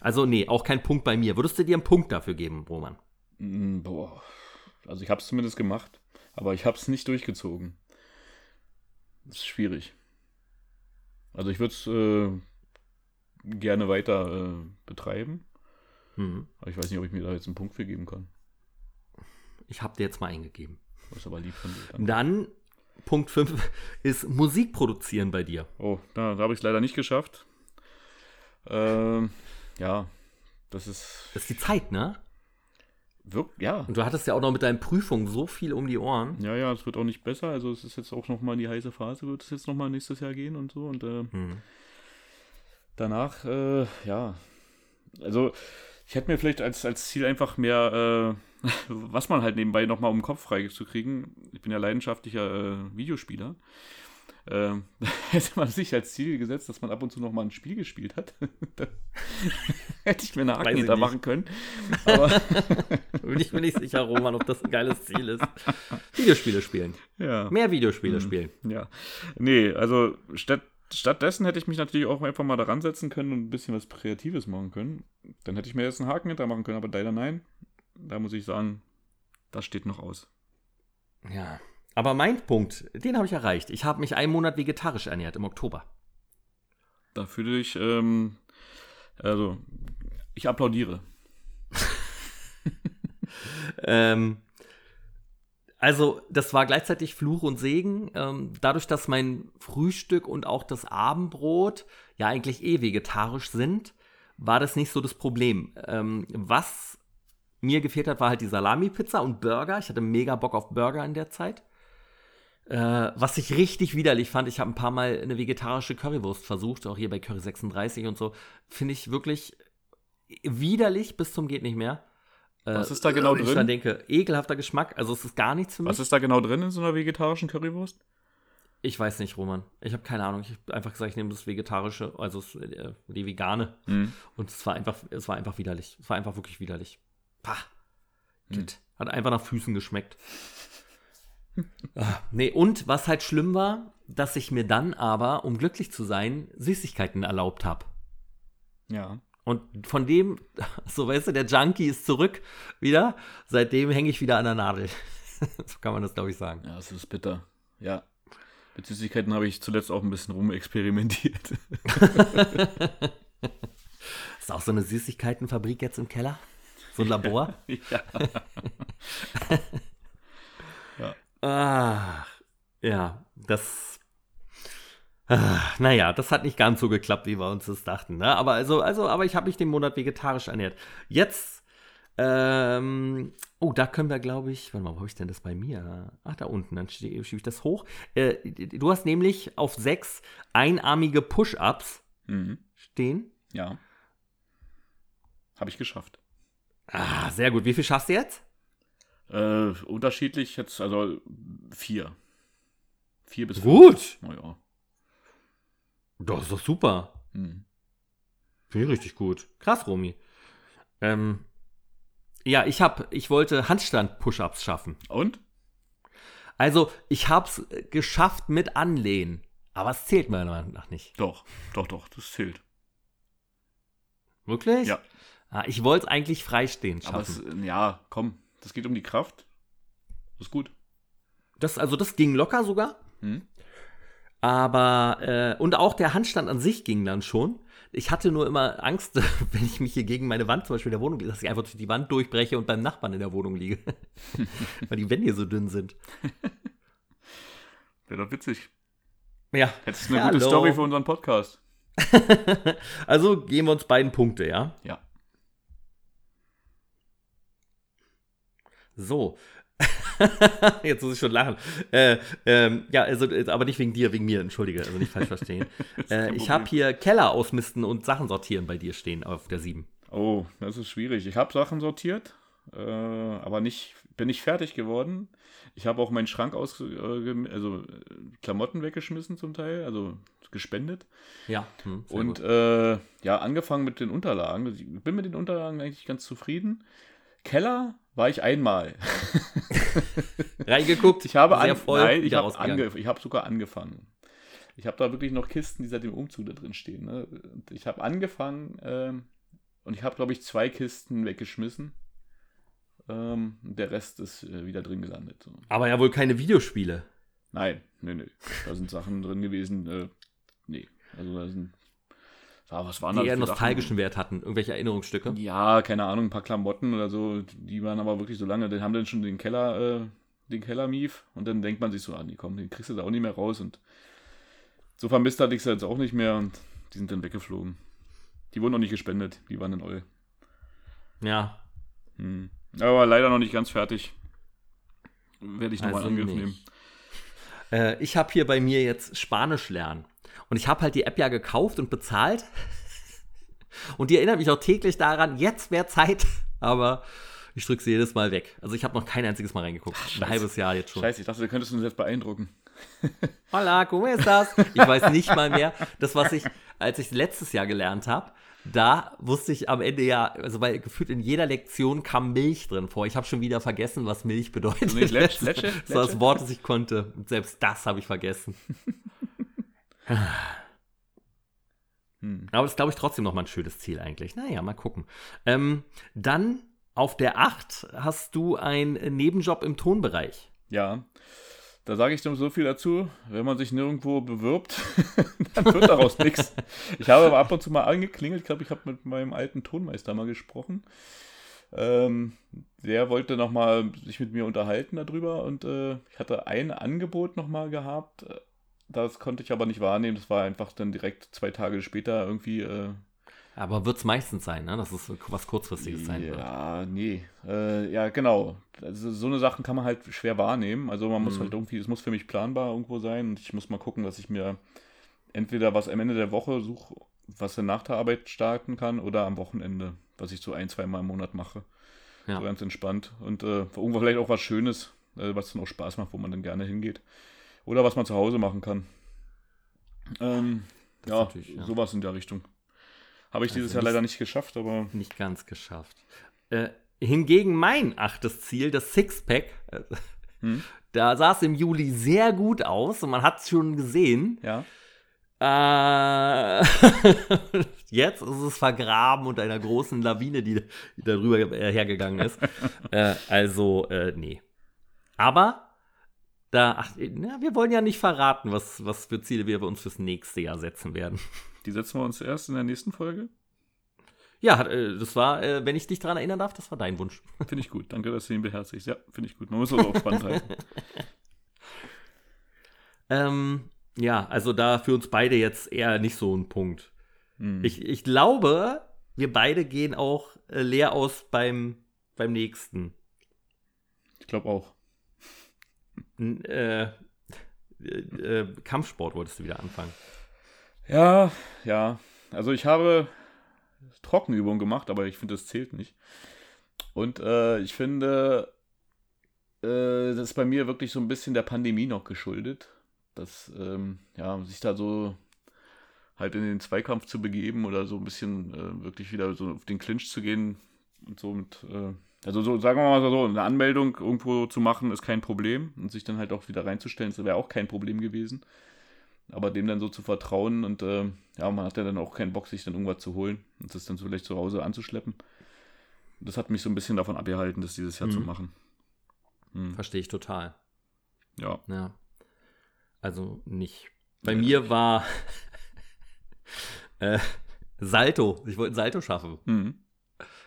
Also, nee, auch kein Punkt bei mir. Würdest du dir einen Punkt dafür geben, Roman? Mm, boah. Also, ich habe es zumindest gemacht, aber ich habe es nicht durchgezogen. Das ist schwierig. Also, ich würde es äh, gerne weiter äh, betreiben. Mhm. Aber ich weiß nicht, ob ich mir da jetzt einen Punkt für geben kann. Ich habe dir jetzt mal eingegeben. Das ist aber lieb von dir. Dann, dann Punkt 5 ist Musik produzieren bei dir. Oh, da, da habe ich es leider nicht geschafft. Ähm, ja, das ist. Das ist die Zeit, ne? Ja. Und du hattest ja auch noch mit deinen Prüfungen so viel um die Ohren. Ja, ja, es wird auch nicht besser. Also es ist jetzt auch noch mal in die heiße Phase, wird es jetzt noch mal nächstes Jahr gehen und so. Und äh, hm. danach, äh, ja. Also ich hätte mir vielleicht als, als Ziel einfach mehr, äh, was man halt nebenbei nochmal um den Kopf frei zu kriegen. Ich bin ja leidenschaftlicher äh, Videospieler. Äh, hätte man sich als Ziel gesetzt, dass man ab und zu nochmal ein Spiel gespielt hat. hätte ich mir eine Haken hinter machen können. Aber bin ich mir nicht sicher, Roman, ob das ein geiles Ziel ist. Videospiele spielen. Ja. Mehr Videospiele mhm. spielen. Ja. Nee, also statt stattdessen hätte ich mich natürlich auch einfach mal daran setzen können und ein bisschen was Kreatives machen können. Dann hätte ich mir jetzt einen Haken hinter machen können, aber leider nein. Da muss ich sagen, das steht noch aus. Ja, aber mein Punkt, den habe ich erreicht. Ich habe mich einen Monat vegetarisch ernährt im Oktober. Da fühle ich, ähm, also, ich applaudiere. ähm, also, das war gleichzeitig Fluch und Segen. Ähm, dadurch, dass mein Frühstück und auch das Abendbrot ja eigentlich eh vegetarisch sind, war das nicht so das Problem. Ähm, was mir gefehlt hat, war halt die Salami-Pizza und Burger. Ich hatte mega Bock auf Burger in der Zeit. Äh, was ich richtig widerlich fand, ich habe ein paar Mal eine vegetarische Currywurst versucht, auch hier bei Curry 36 und so. Finde ich wirklich widerlich bis zum geht nicht mehr. Was ist da genau drin? Ich dann denke, ekelhafter Geschmack. Also es ist gar nichts für mich. Was ist da genau drin in so einer vegetarischen Currywurst? Ich weiß nicht, Roman. Ich habe keine Ahnung. Ich habe einfach gesagt, ich nehme das Vegetarische, also äh, die Vegane. Mhm. Und es war einfach, es war einfach widerlich. Es war einfach wirklich widerlich. Pah. Mhm. Hat einfach nach Füßen geschmeckt. ah, nee, und was halt schlimm war, dass ich mir dann aber, um glücklich zu sein, Süßigkeiten erlaubt habe. Ja. Und von dem, so weißt du, der Junkie ist zurück wieder. Seitdem hänge ich wieder an der Nadel. so kann man das, glaube ich, sagen. Ja, es ist bitter. Ja. Mit Süßigkeiten habe ich zuletzt auch ein bisschen rumexperimentiert. ist auch so eine Süßigkeitenfabrik jetzt im Keller? So ein Labor? ja. ja. Ah, ja, das. Ah, naja, das hat nicht ganz so geklappt, wie wir uns das dachten. Ne? Aber also, also, aber ich habe mich den Monat vegetarisch ernährt. Jetzt ähm, oh, da können wir, glaube ich, warte mal, wo habe ich denn das bei mir? Ach, da unten, dann schiebe ich das hoch. Äh, du hast nämlich auf sechs einarmige Push-Ups mhm. stehen. Ja. Habe ich geschafft. Ah, sehr gut. Wie viel schaffst du jetzt? Äh, unterschiedlich jetzt, also vier. Vier bis fünf. Gut. Naja. Das ist doch super. Mhm. Finde ich richtig gut. Krass, Romy. Ähm, ja, ich habe, ich wollte Handstand-Push-Ups schaffen. Und? Also, ich habe es geschafft mit Anlehnen. Aber es zählt meiner Meinung nach nicht. Doch, doch, doch, das zählt. Wirklich? Ja. Ah, ich wollte es eigentlich freistehend schaffen. Aber es, ja, komm, das geht um die Kraft. Das ist gut. Das, also das ging locker sogar. Hm. Aber, äh, und auch der Handstand an sich ging dann schon. Ich hatte nur immer Angst, wenn ich mich hier gegen meine Wand zum Beispiel in der Wohnung, dass ich einfach durch die Wand durchbreche und beim Nachbarn in der Wohnung liege. Weil die Wände hier so dünn sind. Wäre doch witzig. Ja. Hättest eine Hallo. gute Story für unseren Podcast. also geben wir uns beiden Punkte, ja? Ja. So, Jetzt muss ich schon lachen. Äh, ähm, ja, also, äh, aber nicht wegen dir, wegen mir, entschuldige, also nicht falsch verstehen. äh, ich habe hier Keller ausmisten und Sachen sortieren bei dir stehen auf der 7. Oh, das ist schwierig. Ich habe Sachen sortiert, äh, aber nicht, bin nicht fertig geworden. Ich habe auch meinen Schrank aus, äh, also äh, Klamotten weggeschmissen zum Teil, also gespendet. Ja. Hm, und ja, angefangen mit den Unterlagen. Ich bin mit den Unterlagen eigentlich ganz zufrieden. Keller war ich einmal. Reingeguckt. Ich habe an, nein, ich habe ange, hab sogar angefangen. Ich habe da wirklich noch Kisten, die seit dem Umzug da drin stehen. Ne? ich habe angefangen ähm, und ich habe, glaube ich, zwei Kisten weggeschmissen. Ähm, der Rest ist äh, wieder drin gelandet. So. Aber ja wohl keine Videospiele. Nein, nee, nee. Da sind Sachen drin gewesen. Äh, nee. Also da sind ja, was waren die eher nostalgischen Wert hatten, irgendwelche Erinnerungsstücke? Ja, keine Ahnung, ein paar Klamotten oder so, die waren aber wirklich so lange, die haben dann schon den Keller, äh, den Keller-Mief und dann denkt man sich so, ah, die kommen, den kriegst du da auch nicht mehr raus und so vermisst hatte ich sie jetzt auch nicht mehr und die sind dann weggeflogen. Die wurden auch nicht gespendet, die waren in Oll. Ja. Hm. Aber leider noch nicht ganz fertig. Werde ich nochmal also in Angriff nehmen. Äh, ich habe hier bei mir jetzt Spanisch lernen. Und ich habe halt die App ja gekauft und bezahlt. Und die erinnert mich auch täglich daran, jetzt wäre Zeit, aber ich drücke sie jedes Mal weg. Also ich habe noch kein einziges Mal reingeguckt. Ach, Ein halbes Jahr jetzt schon. Scheiße, ich dachte, du könntest uns jetzt beeindrucken. Hola, ¿cómo estás? Ich weiß nicht mal mehr, das, was ich, als ich letztes Jahr gelernt habe, da wusste ich am Ende ja, also weil gefühlt in jeder Lektion kam Milch drin vor. Ich habe schon wieder vergessen, was Milch bedeutet. Also Lecce, Das war das Wort, das ich konnte. Und selbst das habe ich vergessen. Hm. Aber das ist, glaube ich, trotzdem noch mal ein schönes Ziel eigentlich. Naja, mal gucken. Ähm, dann auf der 8 hast du einen Nebenjob im Tonbereich. Ja, da sage ich nur so viel dazu. Wenn man sich nirgendwo bewirbt, dann wird daraus nichts. Ich habe aber ab und zu mal angeklingelt. Ich glaube, ich habe mit meinem alten Tonmeister mal gesprochen. Ähm, der wollte noch mal sich mit mir unterhalten darüber und äh, ich hatte ein Angebot noch mal gehabt, das konnte ich aber nicht wahrnehmen. Das war einfach dann direkt zwei Tage später irgendwie. Äh, aber wird es meistens sein, ne? dass es was Kurzfristiges sein wird. Ja, nee. Äh, ja, genau. Also, so eine Sachen kann man halt schwer wahrnehmen. Also man muss mhm. halt irgendwie, es muss für mich planbar irgendwo sein und ich muss mal gucken, dass ich mir entweder was am Ende der Woche suche, was dann nach der Arbeit starten kann oder am Wochenende, was ich so ein, zwei Mal im Monat mache. Ja. So ganz entspannt. Und äh, irgendwo vielleicht auch was Schönes, äh, was dann auch Spaß macht, wo man dann gerne hingeht. Oder was man zu Hause machen kann. Ähm, ja, ja, sowas in der Richtung. Habe ich also dieses Jahr leider nicht geschafft, aber. Nicht ganz geschafft. Äh, hingegen mein achtes Ziel, das Sixpack, äh, hm? da sah es im Juli sehr gut aus und man hat es schon gesehen. Ja. Äh, jetzt ist es vergraben unter einer großen Lawine, die, die darüber hergegangen ist. äh, also, äh, nee. Aber da, ach, na, wir wollen ja nicht verraten, was, was für Ziele wir uns fürs nächste Jahr setzen werden. Die setzen wir uns erst in der nächsten Folge? Ja, äh, das war, äh, wenn ich dich daran erinnern darf, das war dein Wunsch. Finde ich gut. Danke, dass du ihn beherzigst. Ja, finde ich gut. Man muss das auch spannend halten. ähm, ja, also da für uns beide jetzt eher nicht so ein Punkt. Hm. Ich, ich glaube, wir beide gehen auch äh, leer aus beim, beim nächsten. Ich glaube auch. N äh, äh, Kampfsport wolltest du wieder anfangen. Ja, ja. Also ich habe Trockenübungen gemacht, aber ich finde, das zählt nicht. Und äh, ich finde, äh, das ist bei mir wirklich so ein bisschen der Pandemie noch geschuldet dass ähm, ja, sich da so halt in den Zweikampf zu begeben oder so ein bisschen äh, wirklich wieder so auf den Clinch zu gehen und so mit, äh, also so, sagen wir mal so, eine Anmeldung irgendwo zu machen, ist kein Problem und sich dann halt auch wieder reinzustellen, das wäre auch kein Problem gewesen. Aber dem dann so zu vertrauen und äh, ja, man hat ja dann auch keinen Bock, sich dann irgendwas zu holen und das dann so vielleicht zu Hause anzuschleppen. Das hat mich so ein bisschen davon abgehalten, das dieses Jahr mhm. zu machen. Mhm. Verstehe ich total. Ja. Ja. Also nicht. Bei ja, mir war äh, Salto. Ich wollte ein Salto schaffen. Mhm.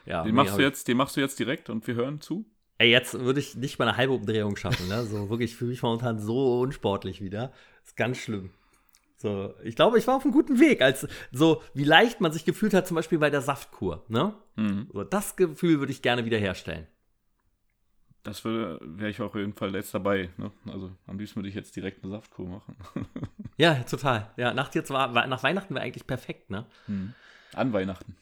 Ja, den, machst du jetzt, den machst du jetzt direkt und wir hören zu? Ey, jetzt würde ich nicht mal eine halbe Umdrehung schaffen. Ne? So wirklich fühle mich momentan so unsportlich wieder. ist ganz schlimm. So, ich glaube, ich war auf einem guten Weg, als so wie leicht man sich gefühlt hat, zum Beispiel bei der Saftkur. Ne? Mhm. So, das Gefühl würde ich gerne wiederherstellen. Das wäre ich auch auf jeden Fall jetzt dabei. Ne? Also am liebsten würde ich jetzt direkt eine Saftkur machen. ja, total. Ja, nach, jetzt war, nach Weihnachten wäre eigentlich perfekt, ne? Hm. An Weihnachten.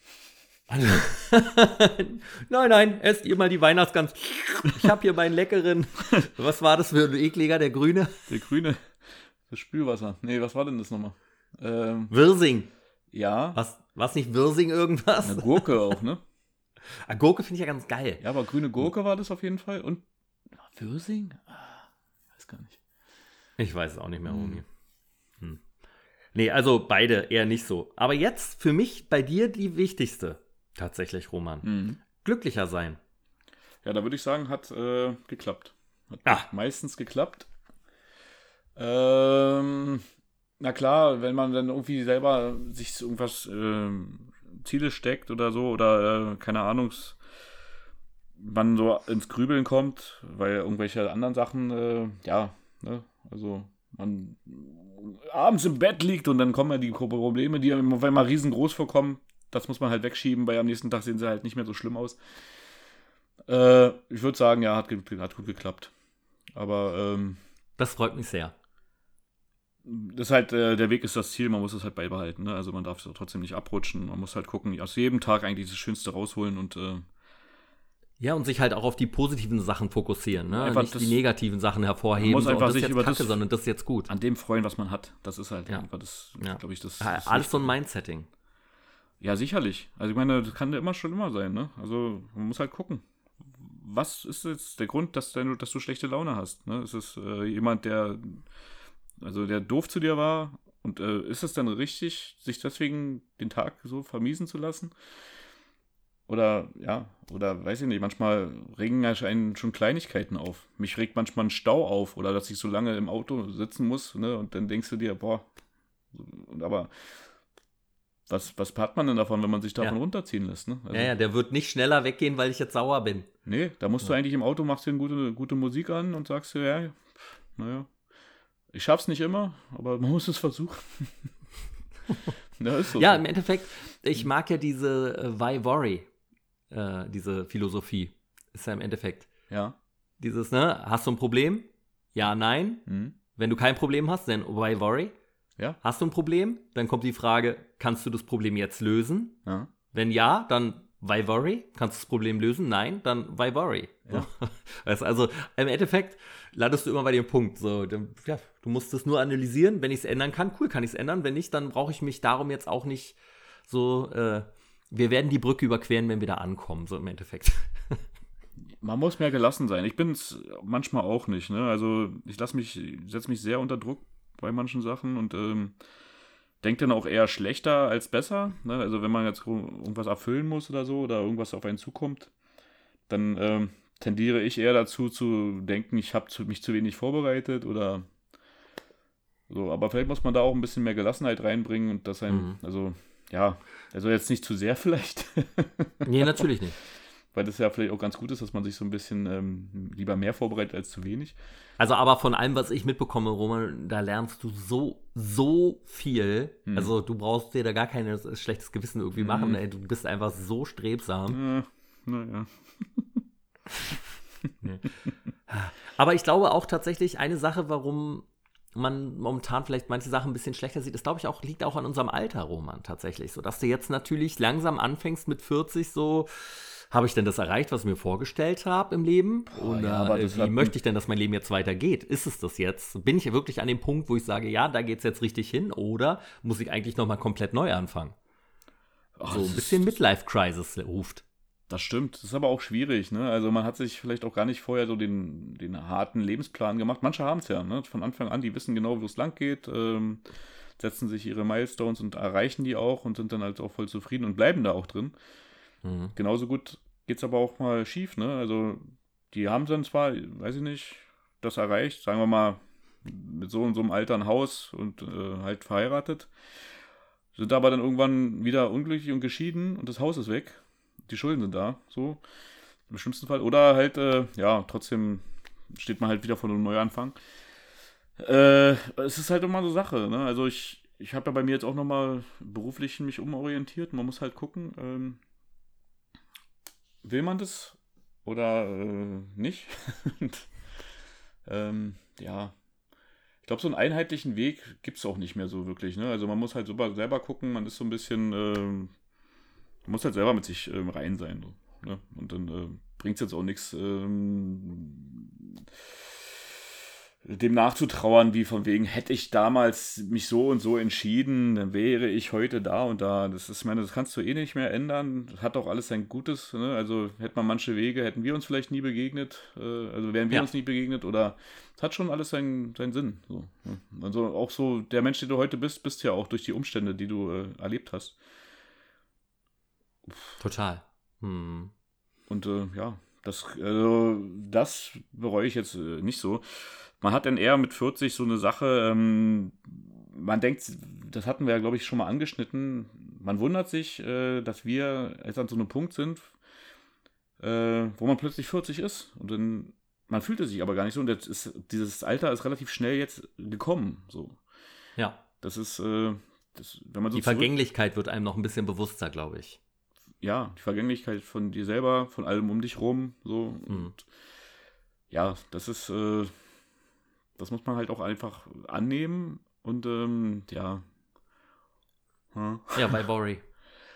nein, nein, esst ihr mal die Weihnachtsgans. Ich habe hier meinen leckeren. Was war das für ein Ekliger, der grüne? Der grüne. Das Spülwasser. Nee, was war denn das nochmal? Ähm, Wirsing. Ja. Was, was nicht Wirsing irgendwas? Eine Gurke auch, ne? Ah, Gurke finde ich ja ganz geil. Ja, aber grüne Gurke war das auf jeden Fall. Und Würsing? Ah, weiß gar nicht. Ich weiß es auch nicht mehr, Romy. Hm. hm. Nee, also beide eher nicht so. Aber jetzt für mich bei dir die wichtigste, tatsächlich, Roman. Mhm. Glücklicher sein. Ja, da würde ich sagen, hat äh, geklappt. Hat ah. meistens geklappt. Ähm, na klar, wenn man dann irgendwie selber sich irgendwas ähm, Ziele steckt oder so oder äh, keine Ahnung, man so ins Grübeln kommt, weil irgendwelche anderen Sachen, äh, ja, ne, also man abends im Bett liegt und dann kommen ja die Probleme, die auf einmal riesengroß vorkommen. Das muss man halt wegschieben, weil am nächsten Tag sehen sie halt nicht mehr so schlimm aus. Äh, ich würde sagen, ja, hat, hat, gut geklappt. Aber ähm, das freut mich sehr das ist halt, äh, der Weg ist das Ziel, man muss es halt beibehalten. Ne? Also man darf es trotzdem nicht abrutschen. Man muss halt gucken, aus jedem Tag eigentlich das Schönste rausholen und äh, ja, und sich halt auch auf die positiven Sachen fokussieren, ne? Einfach nicht das, die negativen Sachen hervorheben. Man muss einfach so, sich über Kacke, das, sondern das ist jetzt gut. An dem freuen, was man hat. Das ist halt ja. einfach das, ja. glaube ich, das, das Alles so ein Mindsetting. Ja, sicherlich. Also ich meine, das kann ja immer schon immer sein, ne? Also man muss halt gucken. Was ist jetzt der Grund, dass, du, dass du schlechte Laune hast? Ne? Ist es äh, jemand, der also der doof zu dir war. Und äh, ist es dann richtig, sich deswegen den Tag so vermiesen zu lassen? Oder ja, oder weiß ich nicht, manchmal regen einen schon Kleinigkeiten auf. Mich regt manchmal ein Stau auf oder dass ich so lange im Auto sitzen muss, ne? Und dann denkst du dir, boah, aber was, was hat man denn davon, wenn man sich davon ja. runterziehen lässt? Ne? Also, ja, ja, der wird nicht schneller weggehen, weil ich jetzt sauer bin. Nee, da musst ja. du eigentlich im Auto, machst dir eine gute, gute Musik an und sagst dir, ja, naja, ich schaff's nicht immer, aber man muss es versuchen. ja, so im Endeffekt, ich mag ja diese äh, Why Worry, äh, diese Philosophie. Ist ja im Endeffekt. Ja. Dieses, ne, hast du ein Problem? Ja, nein. Mhm. Wenn du kein Problem hast, dann why worry? Ja. Hast du ein Problem? Dann kommt die Frage, kannst du das Problem jetzt lösen? Ja. Wenn ja, dann why worry? Kannst du das Problem lösen? Nein, dann why worry? Ja. Weißt, also im Endeffekt landest du immer bei dem Punkt. So, ja, du musst es nur analysieren. Wenn ich es ändern kann, cool, kann ich es ändern. Wenn nicht, dann brauche ich mich darum jetzt auch nicht so. Äh, wir werden die Brücke überqueren, wenn wir da ankommen, so im Endeffekt. Man muss mehr gelassen sein. Ich bin es manchmal auch nicht. Ne? Also ich lasse mich, setze mich sehr unter Druck bei manchen Sachen und ähm, denkt dann auch eher schlechter als besser. Ne? Also wenn man jetzt irgendwas erfüllen muss oder so oder irgendwas auf einen zukommt, dann ähm, tendiere ich eher dazu zu denken, ich habe mich zu wenig vorbereitet oder so. Aber vielleicht muss man da auch ein bisschen mehr Gelassenheit reinbringen und das ein, mhm. also ja, also jetzt nicht zu sehr vielleicht. nee, natürlich nicht weil das ja vielleicht auch ganz gut ist, dass man sich so ein bisschen ähm, lieber mehr vorbereitet als zu wenig. Also aber von allem, was ich mitbekomme, Roman, da lernst du so, so viel. Hm. Also du brauchst dir da gar kein schlechtes Gewissen irgendwie hm. machen. Ey. Du bist einfach so strebsam. Ja, naja. nee. Aber ich glaube auch tatsächlich, eine Sache, warum man momentan vielleicht manche Sachen ein bisschen schlechter sieht, das glaube ich auch, liegt auch an unserem Alter, Roman, tatsächlich. So, dass du jetzt natürlich langsam anfängst mit 40 so habe ich denn das erreicht, was ich mir vorgestellt habe im Leben? Oh, Oder ja, äh, wie möchte ich denn, dass mein Leben jetzt weitergeht? Ist es das jetzt? Bin ich wirklich an dem Punkt, wo ich sage, ja, da geht es jetzt richtig hin? Oder muss ich eigentlich nochmal komplett neu anfangen? Ach, so ein bisschen Midlife-Crisis ruft. Das stimmt. Das ist aber auch schwierig. Ne? Also man hat sich vielleicht auch gar nicht vorher so den, den harten Lebensplan gemacht. Manche haben es ja ne? von Anfang an. Die wissen genau, wo es lang geht, ähm, setzen sich ihre Milestones und erreichen die auch und sind dann halt auch voll zufrieden und bleiben da auch drin. Mhm. Genauso gut geht es aber auch mal schief, ne? Also, die haben dann zwar, weiß ich nicht, das erreicht, sagen wir mal, mit so und so einem Alter ein Haus und äh, halt verheiratet, sind aber dann irgendwann wieder unglücklich und geschieden und das Haus ist weg. Die Schulden sind da, so. Im schlimmsten Fall. Oder halt, äh, ja, trotzdem steht man halt wieder vor einem Neuanfang. Äh, es ist halt immer so Sache, ne? Also ich, ich habe ja bei mir jetzt auch nochmal beruflich mich umorientiert. Man muss halt gucken, ähm, will man das oder äh, nicht? Ähm, ja, ich glaube, so einen einheitlichen Weg gibt es auch nicht mehr so wirklich. Ne? Also man muss halt super selber gucken, man ist so ein bisschen, äh, muss halt selber mit sich äh, rein sein. So, ne? Und dann äh, bringt es jetzt auch nichts. Ähm, dem nachzutrauern, wie von wegen, hätte ich damals mich so und so entschieden, dann wäre ich heute da und da. Das ist, meine, das kannst du eh nicht mehr ändern. Das hat auch alles sein Gutes. Ne? Also hätte man manche Wege, hätten wir uns vielleicht nie begegnet, äh, also wären wir ja. uns nie begegnet oder es hat schon alles seinen, seinen Sinn. So, ne? Also auch so, der Mensch, der du heute bist, bist ja auch durch die Umstände, die du äh, erlebt hast. Total. Hm. Und äh, ja, das, also, das bereue ich jetzt äh, nicht so. Man hat dann eher mit 40 so eine Sache, ähm, man denkt, das hatten wir ja, glaube ich, schon mal angeschnitten, man wundert sich, äh, dass wir jetzt an so einem Punkt sind, äh, wo man plötzlich 40 ist. Und dann, man fühlte sich aber gar nicht so. Und jetzt ist, dieses Alter ist relativ schnell jetzt gekommen. So. Ja. Das ist, äh, das, wenn man so Die Vergänglichkeit wird einem noch ein bisschen bewusster, glaube ich. Ja, die Vergänglichkeit von dir selber, von allem um dich rum. So. Mhm. Und, ja, das ist, äh, das muss man halt auch einfach annehmen und ähm, ja. Hm. Ja, bei Bory.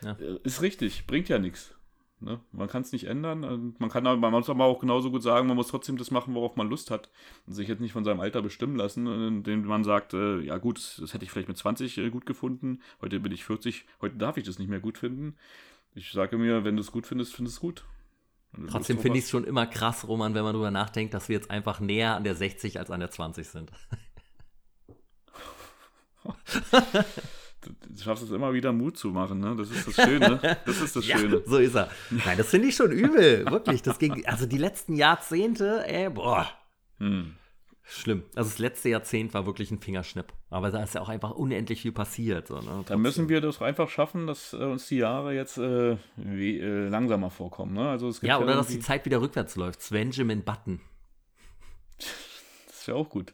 Ja. Äh, ist richtig, bringt ja nichts. Ne? Man kann es nicht ändern. Man kann man muss aber auch genauso gut sagen, man muss trotzdem das machen, worauf man Lust hat. Und sich jetzt nicht von seinem Alter bestimmen lassen, indem man sagt, äh, ja gut, das hätte ich vielleicht mit 20 äh, gut gefunden, heute bin ich 40, heute darf ich das nicht mehr gut finden. Ich sage mir, wenn du es gut findest, findest du es gut. Trotzdem finde ich es schon immer krass, Roman, wenn man darüber nachdenkt, dass wir jetzt einfach näher an der 60 als an der 20 sind. du schaffst es immer wieder Mut zu machen, ne? Das ist das Schöne. Das ist das Schöne. Ja, so ist er. Nein, das finde ich schon übel. Wirklich. Das ging, also die letzten Jahrzehnte, ey, boah. Hm. Schlimm. Also das letzte Jahrzehnt war wirklich ein Fingerschnipp. Aber da ist ja auch einfach unendlich viel passiert. So, ne? Dann müssen wir das einfach schaffen, dass äh, uns die Jahre jetzt äh, wie, äh, langsamer vorkommen. Ne? Also es gibt ja, oder ja dass die Zeit wieder rückwärts läuft. Benjamin Button. Das wäre auch gut.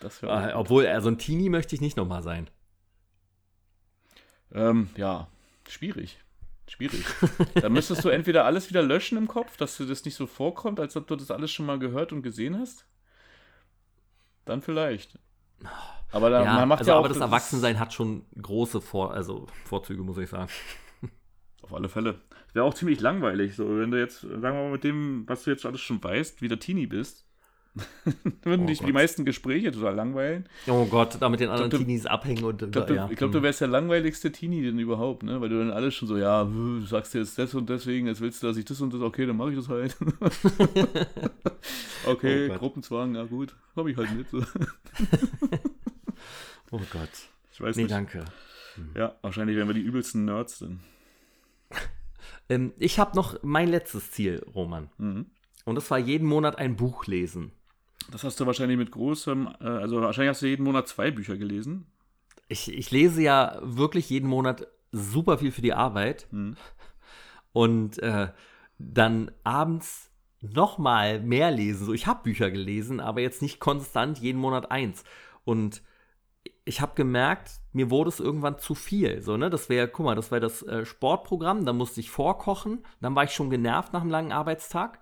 Das auch äh, Obwohl, also ein Teenie möchte ich nicht nochmal sein. Ähm, ja, schwierig. Schwierig. da müsstest du entweder alles wieder löschen im Kopf, dass dir das nicht so vorkommt, als ob du das alles schon mal gehört und gesehen hast. Dann vielleicht. Aber da, ja, man macht also, ja auch. Aber das Erwachsensein hat schon große Vor also Vorzüge, muss ich sagen. Auf alle Fälle. Wäre auch ziemlich langweilig, so wenn du jetzt, sagen wir mal, mit dem, was du jetzt alles schon weißt, wieder Teenie bist. Würden oh dich Gott. die meisten Gespräche total langweilen. Oh Gott, da mit den anderen glaub, Teenies abhängen und. Ich glaube, ja. du, glaub, du, hm. wärst der langweiligste Teenie denn überhaupt, ne? Weil du dann alles schon so, ja, du sagst jetzt das und deswegen, jetzt willst du, dass ich das und das, okay, dann mache ich das halt. okay, oh Gruppenzwang, ja gut, komme ich halt mit. So. oh Gott. Ich weiß nee, nicht. danke. Hm. Ja, wahrscheinlich wären wir die übelsten Nerds dann. ähm, ich habe noch mein letztes Ziel, Roman. Mhm. Und das war jeden Monat ein Buch lesen. Das hast du wahrscheinlich mit großem, äh, also wahrscheinlich hast du jeden Monat zwei Bücher gelesen. Ich, ich lese ja wirklich jeden Monat super viel für die Arbeit. Mhm. Und äh, dann abends noch mal mehr lesen. So, ich habe Bücher gelesen, aber jetzt nicht konstant jeden Monat eins. Und ich habe gemerkt, mir wurde es irgendwann zu viel. So, ne? Das wäre, guck mal, das wäre das äh, Sportprogramm, da musste ich vorkochen, dann war ich schon genervt nach einem langen Arbeitstag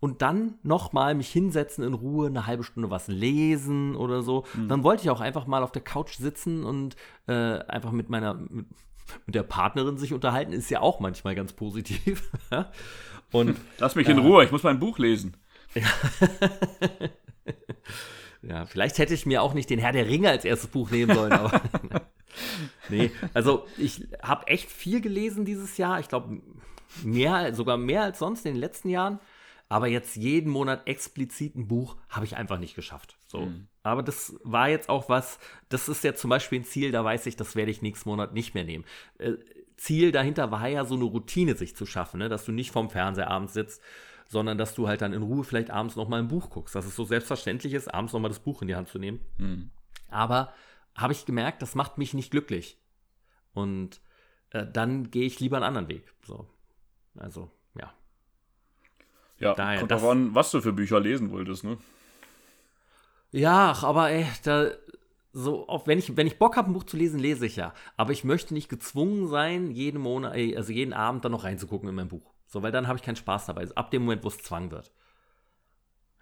und dann nochmal mich hinsetzen in Ruhe, eine halbe Stunde was lesen oder so. Mhm. Dann wollte ich auch einfach mal auf der Couch sitzen und äh, einfach mit meiner, mit, mit, der Partnerin sich unterhalten, ist ja auch manchmal ganz positiv. und, Lass mich in äh, Ruhe, ich muss mein Buch lesen. Ja. ja, vielleicht hätte ich mir auch nicht den Herr der Ringe als erstes Buch nehmen sollen, aber. nee, also ich habe echt viel gelesen dieses Jahr. Ich glaube, mehr, sogar mehr als sonst in den letzten Jahren. Aber jetzt jeden Monat explizit ein Buch habe ich einfach nicht geschafft. So. Mhm. Aber das war jetzt auch was, das ist ja zum Beispiel ein Ziel, da weiß ich, das werde ich nächsten Monat nicht mehr nehmen. Äh, Ziel dahinter war ja so eine Routine sich zu schaffen, ne? dass du nicht vorm Fernseher abends sitzt, sondern dass du halt dann in Ruhe vielleicht abends noch mal ein Buch guckst. Dass es so selbstverständlich ist, abends noch mal das Buch in die Hand zu nehmen. Mhm. Aber habe ich gemerkt, das macht mich nicht glücklich. Und äh, dann gehe ich lieber einen anderen Weg. So. Also, ja. Ja, Daher, kommt drauf an, was du für Bücher lesen wolltest, ne? Ja, aber ey, da so, auch wenn ich, wenn ich Bock habe, ein Buch zu lesen, lese ich ja. Aber ich möchte nicht gezwungen sein, jeden Monat, also jeden Abend dann noch reinzugucken in mein Buch. So, weil dann habe ich keinen Spaß dabei. Ab dem Moment, wo es Zwang wird.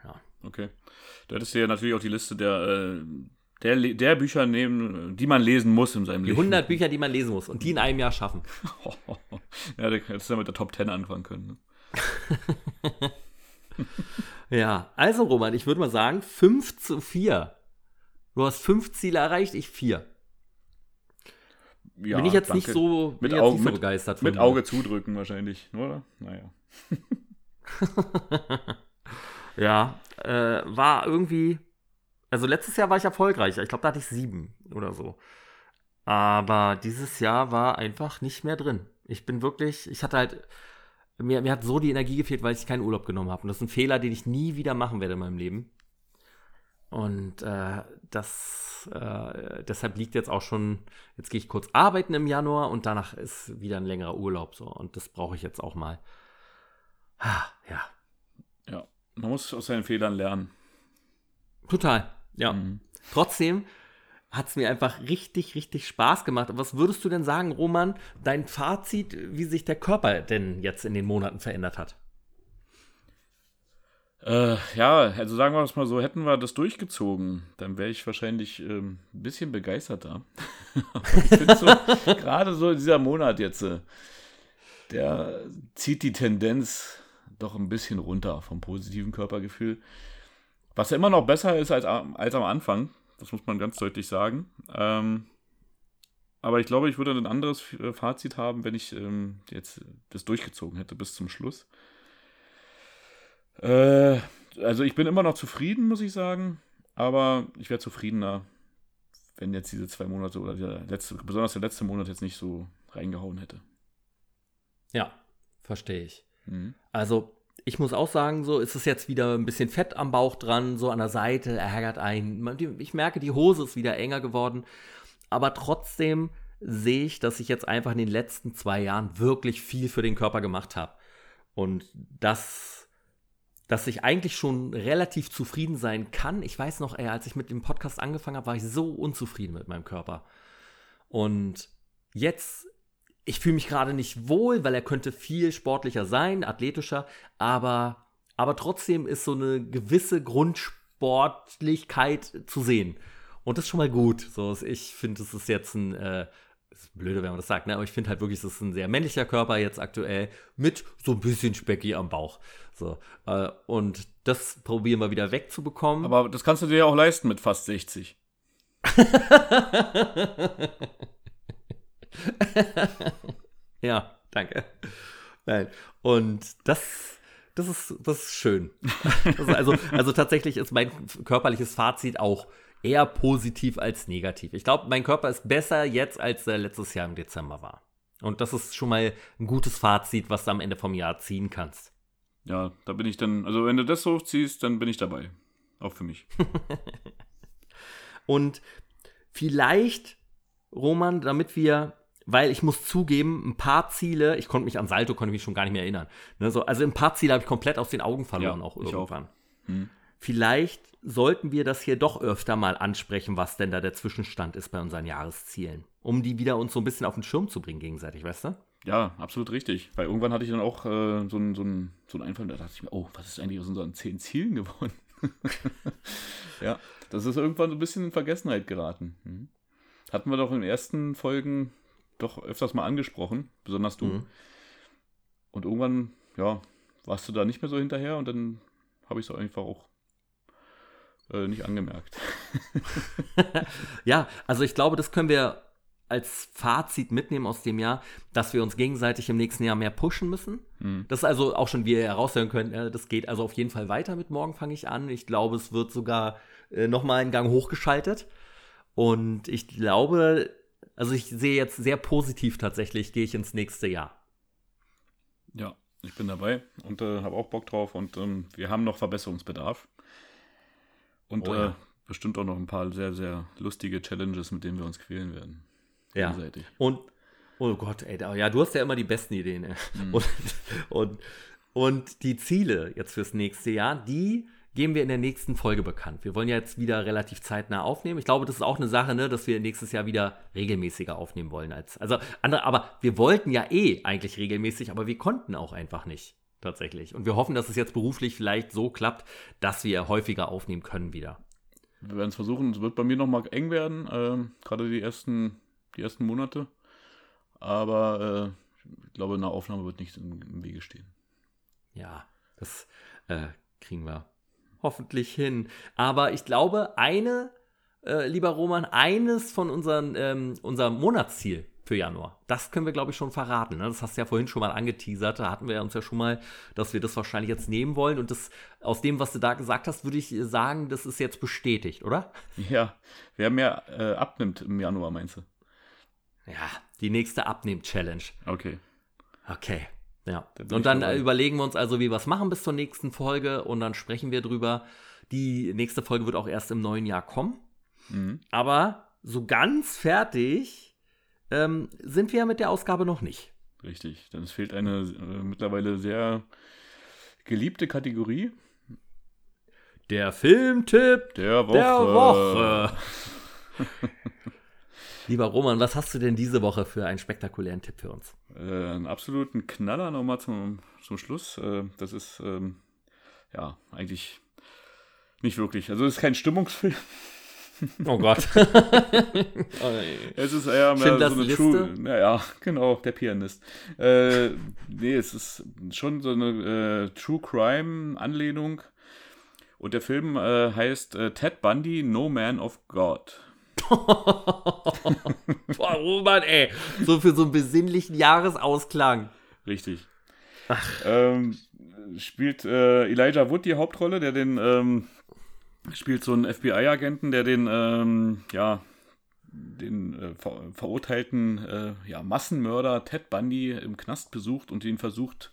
Ja. Okay. Du hättest ja natürlich auch die Liste der, äh, der, der Bücher nehmen, die man lesen muss in seinem die Leben. Die 100 Bücher, die man lesen muss und die in einem Jahr schaffen. ja, du hättest ja mit der Top 10 anfangen können. Ne? ja, also Roman, ich würde mal sagen, 5 zu 4. Du hast fünf Ziele erreicht, ich vier. Ja, bin ich jetzt danke. nicht so, mit Augen, nicht so begeistert mit, mit Auge zudrücken wahrscheinlich, oder? Naja. ja, äh, war irgendwie. Also letztes Jahr war ich erfolgreich. Ich glaube, da hatte ich sieben oder so. Aber dieses Jahr war einfach nicht mehr drin. Ich bin wirklich, ich hatte halt mir, mir hat so die Energie gefehlt, weil ich keinen Urlaub genommen habe. Und das ist ein Fehler, den ich nie wieder machen werde in meinem Leben. Und äh, das, äh, deshalb liegt jetzt auch schon, jetzt gehe ich kurz arbeiten im Januar und danach ist wieder ein längerer Urlaub so. Und das brauche ich jetzt auch mal. Ah, ja. Ja, man muss aus seinen Fehlern lernen. Total, ja. Mhm. Trotzdem hat es mir einfach richtig, richtig Spaß gemacht. Was würdest du denn sagen, Roman, dein Fazit, wie sich der Körper denn jetzt in den Monaten verändert hat? Äh, ja, also sagen wir es mal so, hätten wir das durchgezogen, dann wäre ich wahrscheinlich ähm, ein bisschen begeisterter. ich finde so, gerade so dieser Monat jetzt, äh, der zieht die Tendenz doch ein bisschen runter vom positiven Körpergefühl. Was ja immer noch besser ist als, als am Anfang. Das muss man ganz deutlich sagen. Ähm, aber ich glaube, ich würde ein anderes äh, Fazit haben, wenn ich ähm, jetzt das durchgezogen hätte bis zum Schluss. Äh, also ich bin immer noch zufrieden, muss ich sagen. Aber ich wäre zufriedener, wenn jetzt diese zwei Monate oder der letzte, besonders der letzte Monat jetzt nicht so reingehauen hätte. Ja, verstehe ich. Mhm. Also ich muss auch sagen, so ist es jetzt wieder ein bisschen Fett am Bauch dran, so an der Seite, ärgert einen. Ich merke, die Hose ist wieder enger geworden. Aber trotzdem sehe ich, dass ich jetzt einfach in den letzten zwei Jahren wirklich viel für den Körper gemacht habe. Und das, dass ich eigentlich schon relativ zufrieden sein kann. Ich weiß noch, ey, als ich mit dem Podcast angefangen habe, war ich so unzufrieden mit meinem Körper. Und jetzt ich fühle mich gerade nicht wohl, weil er könnte viel sportlicher sein, athletischer, aber, aber trotzdem ist so eine gewisse Grundsportlichkeit zu sehen. Und das ist schon mal gut. So, ich finde, es ist jetzt ein, äh, ist blöde, wenn man das sagt, ne? aber ich finde halt wirklich, es ist ein sehr männlicher Körper jetzt aktuell mit so ein bisschen Specki am Bauch. So, äh, und das probieren wir wieder wegzubekommen. Aber das kannst du dir ja auch leisten mit fast 60. ja, danke. Nein. Und das, das ist, das ist schön. Das ist also, also tatsächlich ist mein körperliches Fazit auch eher positiv als negativ. Ich glaube, mein Körper ist besser jetzt, als er letztes Jahr im Dezember war. Und das ist schon mal ein gutes Fazit, was du am Ende vom Jahr ziehen kannst. Ja, da bin ich dann, also wenn du das so ziehst, dann bin ich dabei. Auch für mich. Und vielleicht, Roman, damit wir, weil ich muss zugeben, ein paar Ziele, ich konnte mich an Salto, konnte mich schon gar nicht mehr erinnern. Ne, so, also ein paar Ziele habe ich komplett aus den Augen verloren, ja, auch irgendwann. Auch. Hm. Vielleicht sollten wir das hier doch öfter mal ansprechen, was denn da der Zwischenstand ist bei unseren Jahreszielen. Um die wieder uns so ein bisschen auf den Schirm zu bringen gegenseitig, weißt du? Ja, absolut richtig. Weil irgendwann hatte ich dann auch äh, so, einen, so, so einen Einfall, da dachte ich mir, oh, was ist eigentlich aus unseren zehn Zielen geworden? ja, das ist irgendwann so ein bisschen in Vergessenheit geraten. Mhm. Hatten wir doch in den ersten Folgen doch öfters mal angesprochen, besonders du. Mhm. Und irgendwann, ja, warst du da nicht mehr so hinterher und dann habe ich es einfach auch äh, nicht angemerkt. ja, also ich glaube, das können wir als Fazit mitnehmen aus dem Jahr, dass wir uns gegenseitig im nächsten Jahr mehr pushen müssen. Mhm. Das ist also auch schon, wie ihr heraushören könnt, das geht also auf jeden Fall weiter mit morgen fange ich an. Ich glaube, es wird sogar äh, nochmal einen Gang hochgeschaltet. Und ich glaube, also ich sehe jetzt sehr positiv tatsächlich, gehe ich ins nächste Jahr. Ja, ich bin dabei und äh, habe auch Bock drauf und ähm, wir haben noch Verbesserungsbedarf. Und oh, ja. äh, bestimmt auch noch ein paar sehr, sehr lustige Challenges, mit denen wir uns quälen werden. Ja. Und, oh Gott, ey, ja, du hast ja immer die besten Ideen. Ey. Mhm. Und, und, und die Ziele jetzt fürs nächste Jahr, die geben wir in der nächsten Folge bekannt. Wir wollen ja jetzt wieder relativ zeitnah aufnehmen. Ich glaube, das ist auch eine Sache, ne, dass wir nächstes Jahr wieder regelmäßiger aufnehmen wollen als also andere. Aber wir wollten ja eh eigentlich regelmäßig, aber wir konnten auch einfach nicht tatsächlich. Und wir hoffen, dass es jetzt beruflich vielleicht so klappt, dass wir häufiger aufnehmen können wieder. Wir werden es versuchen. Es wird bei mir noch mal eng werden, äh, gerade die ersten die ersten Monate. Aber äh, ich glaube, eine Aufnahme wird nicht im, im Wege stehen. Ja, das äh, kriegen wir hoffentlich hin. Aber ich glaube, eine, äh, lieber Roman, eines von unseren, ähm, unserem Monatsziel für Januar. Das können wir, glaube ich, schon verraten. Ne? Das hast du ja vorhin schon mal angeteasert. Da hatten wir uns ja schon mal, dass wir das wahrscheinlich jetzt nehmen wollen. Und das, aus dem, was du da gesagt hast, würde ich sagen, das ist jetzt bestätigt, oder? Ja, wer mehr äh, abnimmt im Januar, meinst du? Ja, die nächste Abnehm-Challenge. Okay. Okay. Ja. und dann dabei. überlegen wir uns also, wie wir es machen bis zur nächsten Folge und dann sprechen wir drüber. Die nächste Folge wird auch erst im neuen Jahr kommen. Mhm. Aber so ganz fertig ähm, sind wir mit der Ausgabe noch nicht. Richtig. Denn es fehlt eine äh, mittlerweile sehr geliebte Kategorie. Der Filmtipp der Woche. Der Woche. Lieber Roman, was hast du denn diese Woche für einen spektakulären Tipp für uns? Äh, einen absoluten Knaller nochmal zum, zum Schluss. Äh, das ist ähm, ja eigentlich nicht wirklich. Also es ist kein Stimmungsfilm. Oh Gott. es ist eher mehr so eine Liste? True. Naja, genau, der Pianist. Äh, nee, es ist schon so eine äh, True Crime-Anlehnung. Und der Film äh, heißt äh, Ted Bundy, No Man of God. Boah, Roman, ey. So für so einen besinnlichen Jahresausklang. Richtig. Ach. Ähm, spielt äh, Elijah Wood die Hauptrolle, der den ähm, spielt so einen FBI-Agenten, der den ähm, ja den äh, ver verurteilten äh, ja, Massenmörder Ted Bundy im Knast besucht und ihn versucht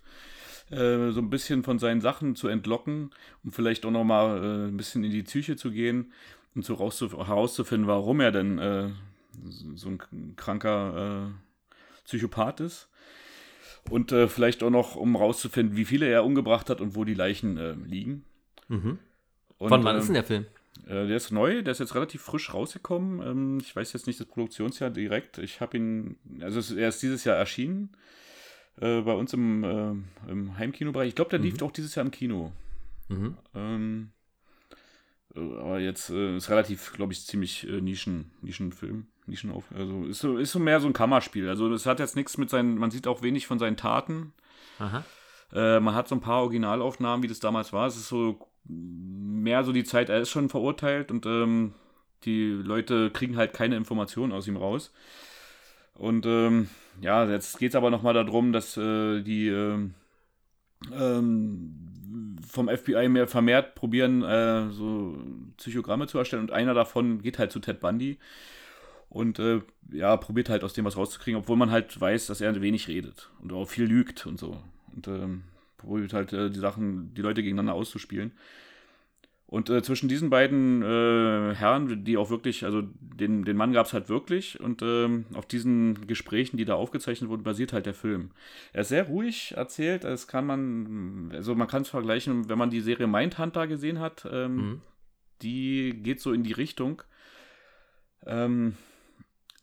äh, so ein bisschen von seinen Sachen zu entlocken, um vielleicht auch noch mal äh, ein bisschen in die Psyche zu gehen und so herauszufinden, warum er denn äh, so ein kranker äh, Psychopath ist. Und äh, vielleicht auch noch, um herauszufinden, wie viele er umgebracht hat und wo die Leichen äh, liegen. Mhm. Und, Von wann ist denn der Film? Äh, der ist neu, der ist jetzt relativ frisch rausgekommen. Ähm, ich weiß jetzt nicht das Produktionsjahr direkt. Ich habe ihn, also er ist dieses Jahr erschienen äh, bei uns im, im Heimkinobereich. Ich glaube, der mhm. lief auch dieses Jahr im Kino. Mhm. Ähm, äh, aber jetzt äh, ist relativ, glaube ich, ziemlich äh, Nischen, Nischenfilm. Nischenauf also ist so, ist so mehr so ein Kammerspiel. Also es hat jetzt nichts mit seinen, man sieht auch wenig von seinen Taten. Äh, man hat so ein paar Originalaufnahmen, wie das damals war. Es ist so mehr so die Zeit, er ist schon verurteilt und ähm, die Leute kriegen halt keine Informationen aus ihm raus. Und ähm, ja, jetzt geht es aber nochmal darum, dass äh, die äh, ähm, vom FBI mehr vermehrt probieren, äh, so Psychogramme zu erstellen. Und einer davon geht halt zu Ted Bundy und äh, ja, probiert halt aus dem was rauszukriegen, obwohl man halt weiß, dass er wenig redet und auch viel lügt und so. Und ähm, probiert halt äh, die Sachen, die Leute gegeneinander auszuspielen. Und äh, zwischen diesen beiden äh, Herren, die auch wirklich, also den, den Mann gab es halt wirklich und ähm, auf diesen Gesprächen, die da aufgezeichnet wurden, basiert halt der Film. Er ist sehr ruhig erzählt, das kann man, also man kann es vergleichen, wenn man die Serie Mindhunter gesehen hat, ähm, mhm. die geht so in die Richtung. Ähm,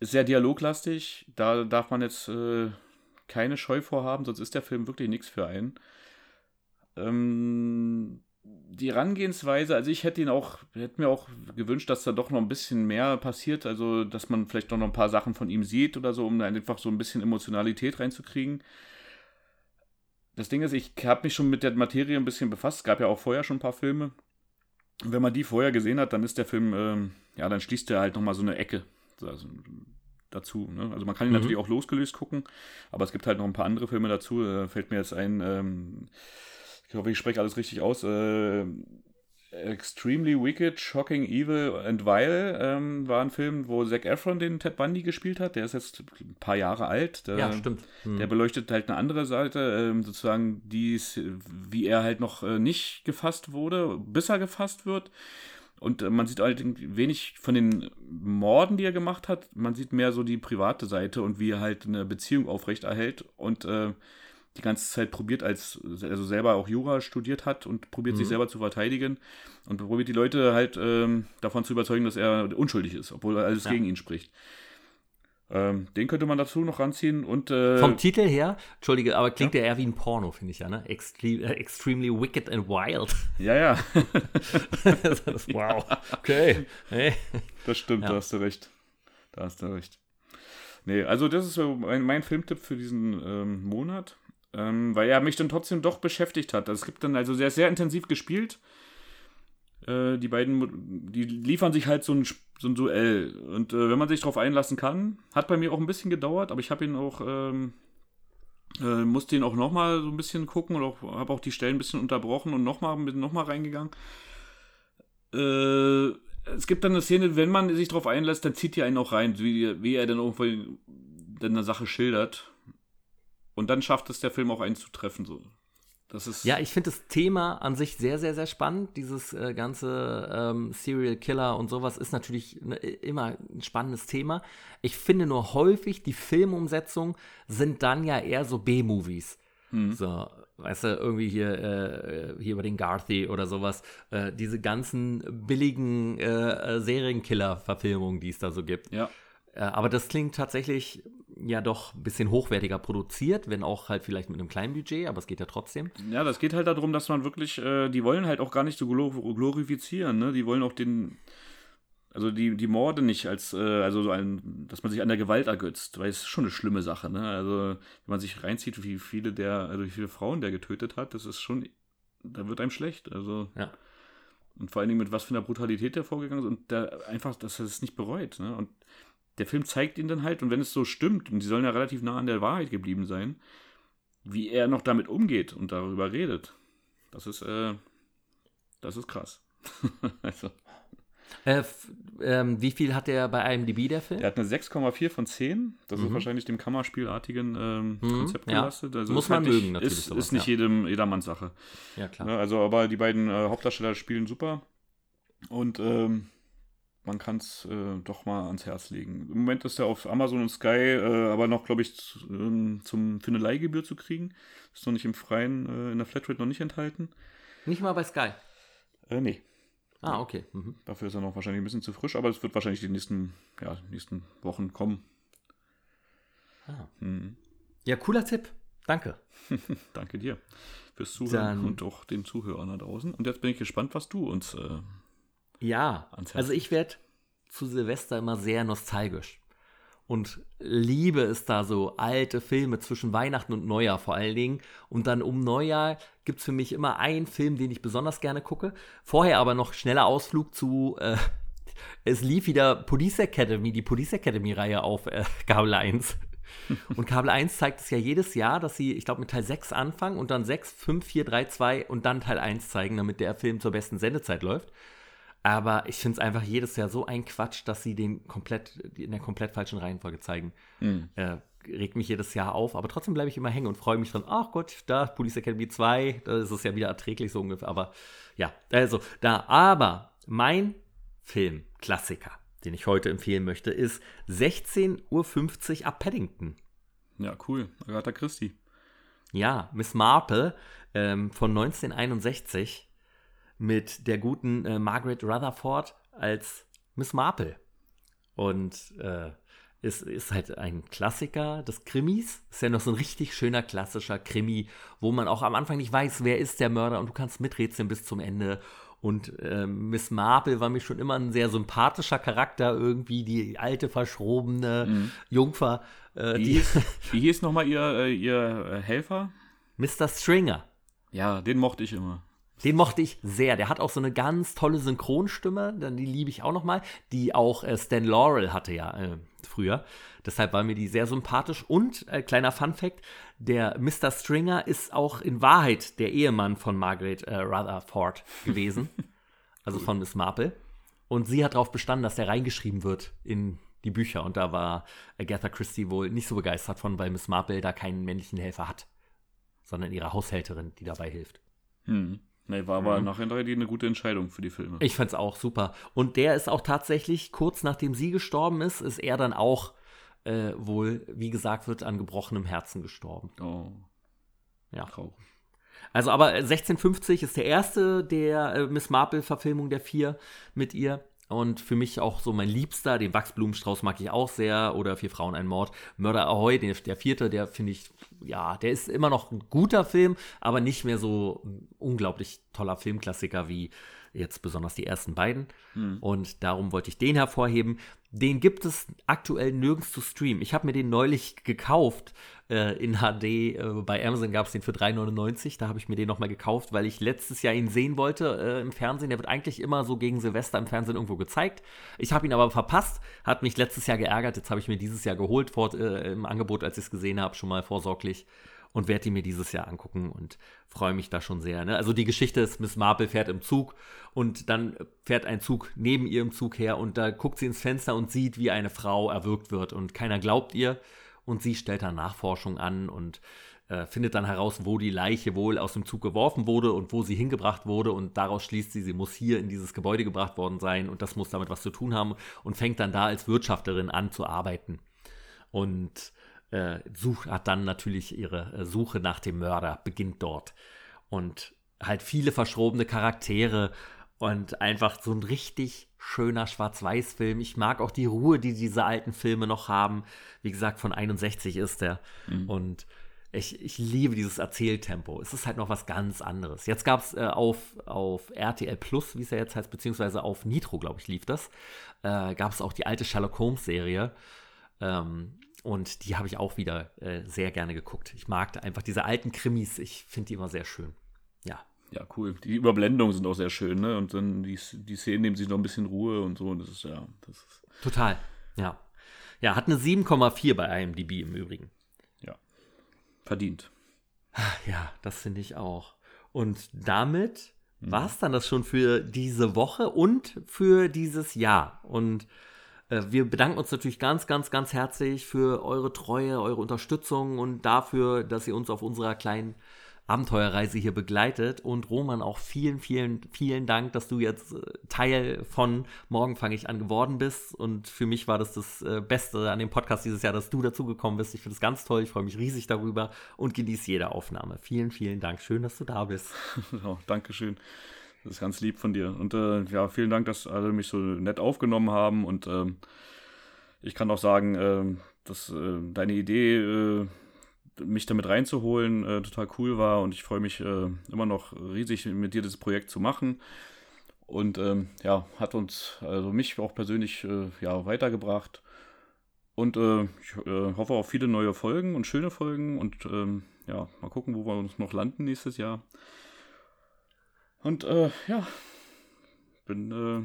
ist sehr dialoglastig, da darf man jetzt äh, keine Scheu vorhaben, sonst ist der Film wirklich nichts für einen. Ähm, die Herangehensweise, also ich hätte ihn auch, hätte mir auch gewünscht, dass da doch noch ein bisschen mehr passiert, also dass man vielleicht doch noch ein paar Sachen von ihm sieht oder so, um einfach so ein bisschen Emotionalität reinzukriegen. Das Ding ist, ich habe mich schon mit der Materie ein bisschen befasst. Es gab ja auch vorher schon ein paar Filme. Und wenn man die vorher gesehen hat, dann ist der Film, ähm, ja, dann schließt er halt nochmal so eine Ecke also, dazu. Ne? Also man kann ihn mhm. natürlich auch losgelöst gucken, aber es gibt halt noch ein paar andere Filme dazu. Äh, fällt mir jetzt ein, ähm, ich hoffe, ich spreche alles richtig aus. Äh, Extremely Wicked, Shocking, Evil and Vile ähm, war ein Film, wo Zac Efron den Ted Bundy gespielt hat. Der ist jetzt ein paar Jahre alt. Der, ja, stimmt. Hm. Der beleuchtet halt eine andere Seite, ähm, sozusagen, die wie er halt noch äh, nicht gefasst wurde, bis er gefasst wird. Und äh, man sieht allerdings wenig von den Morden, die er gemacht hat. Man sieht mehr so die private Seite und wie er halt eine Beziehung aufrechterhält. Und äh, die ganze Zeit probiert, als also selber auch Jura studiert hat und probiert mhm. sich selber zu verteidigen und probiert die Leute halt ähm, davon zu überzeugen, dass er unschuldig ist, obwohl alles ja. gegen ihn spricht. Ähm, den könnte man dazu noch ranziehen und äh, vom Titel her, entschuldige, aber klingt ja, eher wie ein Porno, finde ich ja, ne? Extre äh, extremely wicked and wild. Ja, ja. wow. Okay. Hey. Das stimmt, ja. da hast du recht. Da hast du recht. Nee, also das ist so mein, mein Filmtipp für diesen ähm, Monat ähm, weil er mich dann trotzdem doch beschäftigt hat. Es gibt dann also sehr, sehr intensiv gespielt. Äh, die beiden, die liefern sich halt so ein, so ein Duell. Und äh, wenn man sich darauf einlassen kann, hat bei mir auch ein bisschen gedauert, aber ich habe ihn auch, ähm, äh, musste ihn auch nochmal so ein bisschen gucken und habe auch die Stellen ein bisschen unterbrochen und nochmal noch mal reingegangen. Äh, es gibt dann eine Szene, wenn man sich darauf einlässt, dann zieht die einen auch rein, wie, wie er dann irgendwo eine Sache schildert. Und dann schafft es der Film auch einzutreffen. So. Das ist ja, ich finde das Thema an sich sehr, sehr, sehr spannend. Dieses äh, ganze ähm, Serial Killer und sowas ist natürlich ne, immer ein spannendes Thema. Ich finde nur häufig, die Filmumsetzungen sind dann ja eher so B-Movies. Mhm. So, weißt du, irgendwie hier, äh, hier über den Garthy oder sowas. Äh, diese ganzen billigen äh, äh Serienkiller-Verfilmungen, die es da so gibt. Ja. Äh, aber das klingt tatsächlich ja doch ein bisschen hochwertiger produziert, wenn auch halt vielleicht mit einem kleinen Budget, aber es geht ja trotzdem. Ja, das geht halt darum, dass man wirklich, äh, die wollen halt auch gar nicht so glorifizieren, ne? Die wollen auch den, also die, die Morde nicht als, äh, also so ein, dass man sich an der Gewalt ergötzt, weil es ist schon eine schlimme Sache, ne? Also, wenn man sich reinzieht, wie viele der, also wie viele Frauen der getötet hat, das ist schon, da wird einem schlecht, also. Ja. Und vor allen Dingen mit was für einer Brutalität der vorgegangen ist und der einfach, dass er es nicht bereut, ne? Und der Film zeigt ihn dann halt, und wenn es so stimmt, und die sollen ja relativ nah an der Wahrheit geblieben sein, wie er noch damit umgeht und darüber redet. Das ist, äh, das ist krass. also. Äh, ähm, wie viel hat der bei IMDb, der Film? Der hat eine 6,4 von 10. Das mhm. ist wahrscheinlich dem Kammerspielartigen ähm, mhm. Konzept ja. gelastet. Also Muss man halt mögen, natürlich. Ist, sowas, ist nicht ja. jedem, jedermanns Sache. Ja, klar. Ja, also, aber die beiden äh, Hauptdarsteller spielen super. Und ähm, man kann es äh, doch mal ans Herz legen. Im Moment ist er auf Amazon und Sky äh, aber noch, glaube ich, zu, ähm, zum, für eine Leihgebühr zu kriegen. Ist noch nicht im Freien, äh, in der Flatrate noch nicht enthalten. Nicht mal bei Sky? Äh, nee. Ah, okay. Mhm. Dafür ist er noch wahrscheinlich ein bisschen zu frisch, aber es wird wahrscheinlich die nächsten, ja, nächsten Wochen kommen. Ah. Mhm. Ja, cooler Tipp. Danke. Danke dir fürs Zuhören Dann, und auch den Zuhörern da draußen. Und jetzt bin ich gespannt, was du uns äh, ja, also ich werde zu Silvester immer sehr nostalgisch. und liebe es da so alte Filme zwischen Weihnachten und Neujahr vor allen Dingen. Und dann um Neujahr gibt es für mich immer einen Film, den ich besonders gerne gucke. Vorher aber noch schneller Ausflug zu, äh, es lief wieder Police Academy, die Police Academy-Reihe auf äh, Kabel 1. Und Kabel 1 zeigt es ja jedes Jahr, dass sie, ich glaube, mit Teil 6 anfangen und dann 6, 5, 4, 3, 2 und dann Teil 1 zeigen, damit der Film zur besten Sendezeit läuft. Aber ich finde es einfach jedes Jahr so ein Quatsch, dass sie den komplett in der komplett falschen Reihenfolge zeigen. Mhm. Äh, regt mich jedes Jahr auf, aber trotzdem bleibe ich immer hängen und freue mich dann, ach Gott, da Police Academy 2, da ist es ja wieder erträglich so ungefähr. Aber ja, also da, aber mein Film, Klassiker, den ich heute empfehlen möchte, ist 16.50 Uhr ab Paddington. Ja, cool. Agatha Christie. Ja, Miss Marple ähm, von 1961 mit der guten äh, Margaret Rutherford als Miss Marple. Und äh, ist, ist halt ein Klassiker des Krimis. Ist ja noch so ein richtig schöner klassischer Krimi, wo man auch am Anfang nicht weiß, wer ist der Mörder und du kannst miträtseln bis zum Ende. Und äh, Miss Marple war mir schon immer ein sehr sympathischer Charakter, irgendwie die alte, verschrobene mhm. Jungfer. Äh, wie, hieß, wie hieß nochmal ihr, äh, ihr Helfer? Mr. Stringer. Ja, den mochte ich immer. Den mochte ich sehr. Der hat auch so eine ganz tolle Synchronstimme, die liebe ich auch nochmal, die auch äh, Stan Laurel hatte ja äh, früher. Deshalb war mir die sehr sympathisch. Und äh, kleiner Fun-Fact: Der Mr. Stringer ist auch in Wahrheit der Ehemann von Margaret äh, Rutherford gewesen. also von Miss Marple. Und sie hat darauf bestanden, dass der reingeschrieben wird in die Bücher. Und da war Agatha Christie wohl nicht so begeistert von, weil Miss Marple da keinen männlichen Helfer hat, sondern ihre Haushälterin, die dabei hilft. Hm. Nee, war aber mhm. nachher eine gute Entscheidung für die Filme. Ich fand's auch super. Und der ist auch tatsächlich, kurz nachdem sie gestorben ist, ist er dann auch äh, wohl, wie gesagt wird, an gebrochenem Herzen gestorben. Oh. Ja. Traurig. Also, aber 1650 ist der erste der äh, Miss Marple-Verfilmung der vier mit ihr. Und für mich auch so mein Liebster, den Wachsblumenstrauß mag ich auch sehr. Oder Vier Frauen, ein Mord. Mörder Ahoy, der, der vierte, der finde ich, ja, der ist immer noch ein guter Film, aber nicht mehr so unglaublich toller Filmklassiker wie jetzt besonders die ersten beiden. Mhm. Und darum wollte ich den hervorheben. Den gibt es aktuell nirgends zu streamen. Ich habe mir den neulich gekauft äh, in HD. Äh, bei Amazon gab es den für 3,99. Da habe ich mir den nochmal gekauft, weil ich letztes Jahr ihn sehen wollte äh, im Fernsehen. Der wird eigentlich immer so gegen Silvester im Fernsehen irgendwo gezeigt. Ich habe ihn aber verpasst, hat mich letztes Jahr geärgert. Jetzt habe ich mir dieses Jahr geholt vor, äh, im Angebot, als ich es gesehen habe, schon mal vorsorglich und werde die mir dieses Jahr angucken und freue mich da schon sehr. Ne? Also die Geschichte ist, Miss Marple fährt im Zug und dann fährt ein Zug neben ihrem Zug her und da guckt sie ins Fenster und sieht, wie eine Frau erwürgt wird und keiner glaubt ihr und sie stellt dann Nachforschung an und äh, findet dann heraus, wo die Leiche wohl aus dem Zug geworfen wurde und wo sie hingebracht wurde und daraus schließt sie, sie muss hier in dieses Gebäude gebracht worden sein und das muss damit was zu tun haben und fängt dann da als Wirtschafterin an zu arbeiten. Und äh, such, hat dann natürlich ihre äh, Suche nach dem Mörder, beginnt dort. Und halt viele verschrobene Charaktere und einfach so ein richtig schöner Schwarz-Weiß-Film. Ich mag auch die Ruhe, die diese alten Filme noch haben. Wie gesagt, von 61 ist der. Mhm. Und ich, ich liebe dieses Erzähltempo. Es ist halt noch was ganz anderes. Jetzt gab es äh, auf, auf RTL Plus, wie es ja jetzt heißt, beziehungsweise auf Nitro, glaube ich, lief das, äh, gab es auch die alte Sherlock Holmes-Serie. Ähm, und die habe ich auch wieder äh, sehr gerne geguckt. Ich mag einfach diese alten Krimis, ich finde die immer sehr schön. Ja. Ja, cool. Die Überblendungen sind auch sehr schön, ne? Und dann die, die Szenen nehmen sich noch ein bisschen Ruhe und so. Und das ist ja. Das ist Total, ja. Ja, hat eine 7,4 bei IMDb im Übrigen. Ja. Verdient. Ja, das finde ich auch. Und damit mhm. war es dann das schon für diese Woche und für dieses Jahr. Und wir bedanken uns natürlich ganz, ganz, ganz herzlich für eure Treue, eure Unterstützung und dafür, dass ihr uns auf unserer kleinen Abenteuerreise hier begleitet. Und Roman, auch vielen, vielen, vielen Dank, dass du jetzt äh, Teil von Morgen fange ich an geworden bist. Und für mich war das das äh, Beste an dem Podcast dieses Jahr, dass du dazugekommen bist. Ich finde es ganz toll. Ich freue mich riesig darüber und genieße jede Aufnahme. Vielen, vielen Dank. Schön, dass du da bist. Oh, Dankeschön. Das ist ganz lieb von dir. Und äh, ja, vielen Dank, dass alle mich so nett aufgenommen haben. Und ähm, ich kann auch sagen, äh, dass äh, deine Idee, äh, mich damit reinzuholen, äh, total cool war. Und ich freue mich äh, immer noch riesig, mit dir das Projekt zu machen. Und ähm, ja, hat uns, also mich auch persönlich ja, weitergebracht. Und ich hoffe auf viele neue Folgen und schöne Folgen und ähm, ja, mal gucken, wo wir uns noch landen nächstes Jahr. Und äh, ja, bin äh,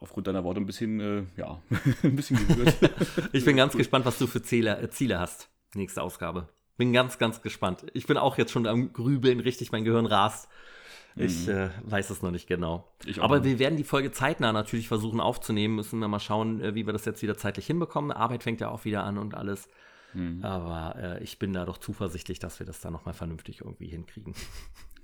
aufgrund deiner Worte ein bisschen, äh, ja, ein bisschen gerührt. ich bin ganz gespannt, was du für Ziele, äh, Ziele hast. Nächste Ausgabe. Bin ganz, ganz gespannt. Ich bin auch jetzt schon am Grübeln, richtig, mein Gehirn rast. Ich mhm. äh, weiß es noch nicht genau. Aber wir werden die Folge zeitnah natürlich versuchen aufzunehmen. Müssen wir mal schauen, wie wir das jetzt wieder zeitlich hinbekommen. Arbeit fängt ja auch wieder an und alles. Mhm. Aber äh, ich bin da doch zuversichtlich, dass wir das da nochmal vernünftig irgendwie hinkriegen.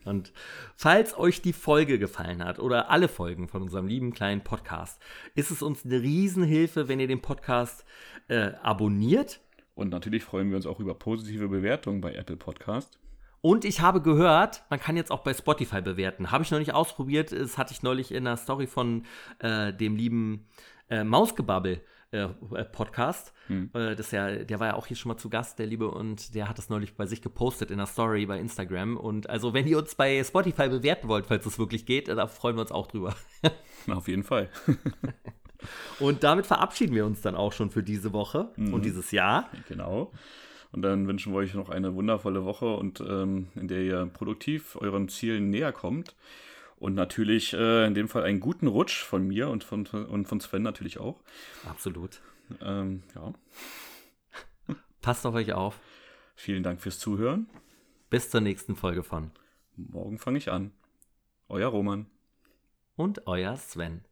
Und falls euch die Folge gefallen hat oder alle Folgen von unserem lieben kleinen Podcast, ist es uns eine Riesenhilfe, wenn ihr den Podcast äh, abonniert. Und natürlich freuen wir uns auch über positive Bewertungen bei Apple Podcast. Und ich habe gehört, man kann jetzt auch bei Spotify bewerten. Habe ich noch nicht ausprobiert. Das hatte ich neulich in der Story von äh, dem lieben äh, Mausgebabbel. Äh, äh Podcast. Hm. Äh, das ja, der war ja auch hier schon mal zu Gast, der Liebe, und der hat das neulich bei sich gepostet in der Story bei Instagram. Und also, wenn ihr uns bei Spotify bewerten wollt, falls es wirklich geht, da freuen wir uns auch drüber. Auf jeden Fall. und damit verabschieden wir uns dann auch schon für diese Woche mhm. und dieses Jahr. Genau. Und dann wünschen wir euch noch eine wundervolle Woche und ähm, in der ihr produktiv euren Zielen näher kommt. Und natürlich äh, in dem Fall einen guten Rutsch von mir und von, und von Sven natürlich auch. Absolut. Ähm, ja. Passt auf euch auf. Vielen Dank fürs Zuhören. Bis zur nächsten Folge von Morgen fange ich an. Euer Roman. Und euer Sven.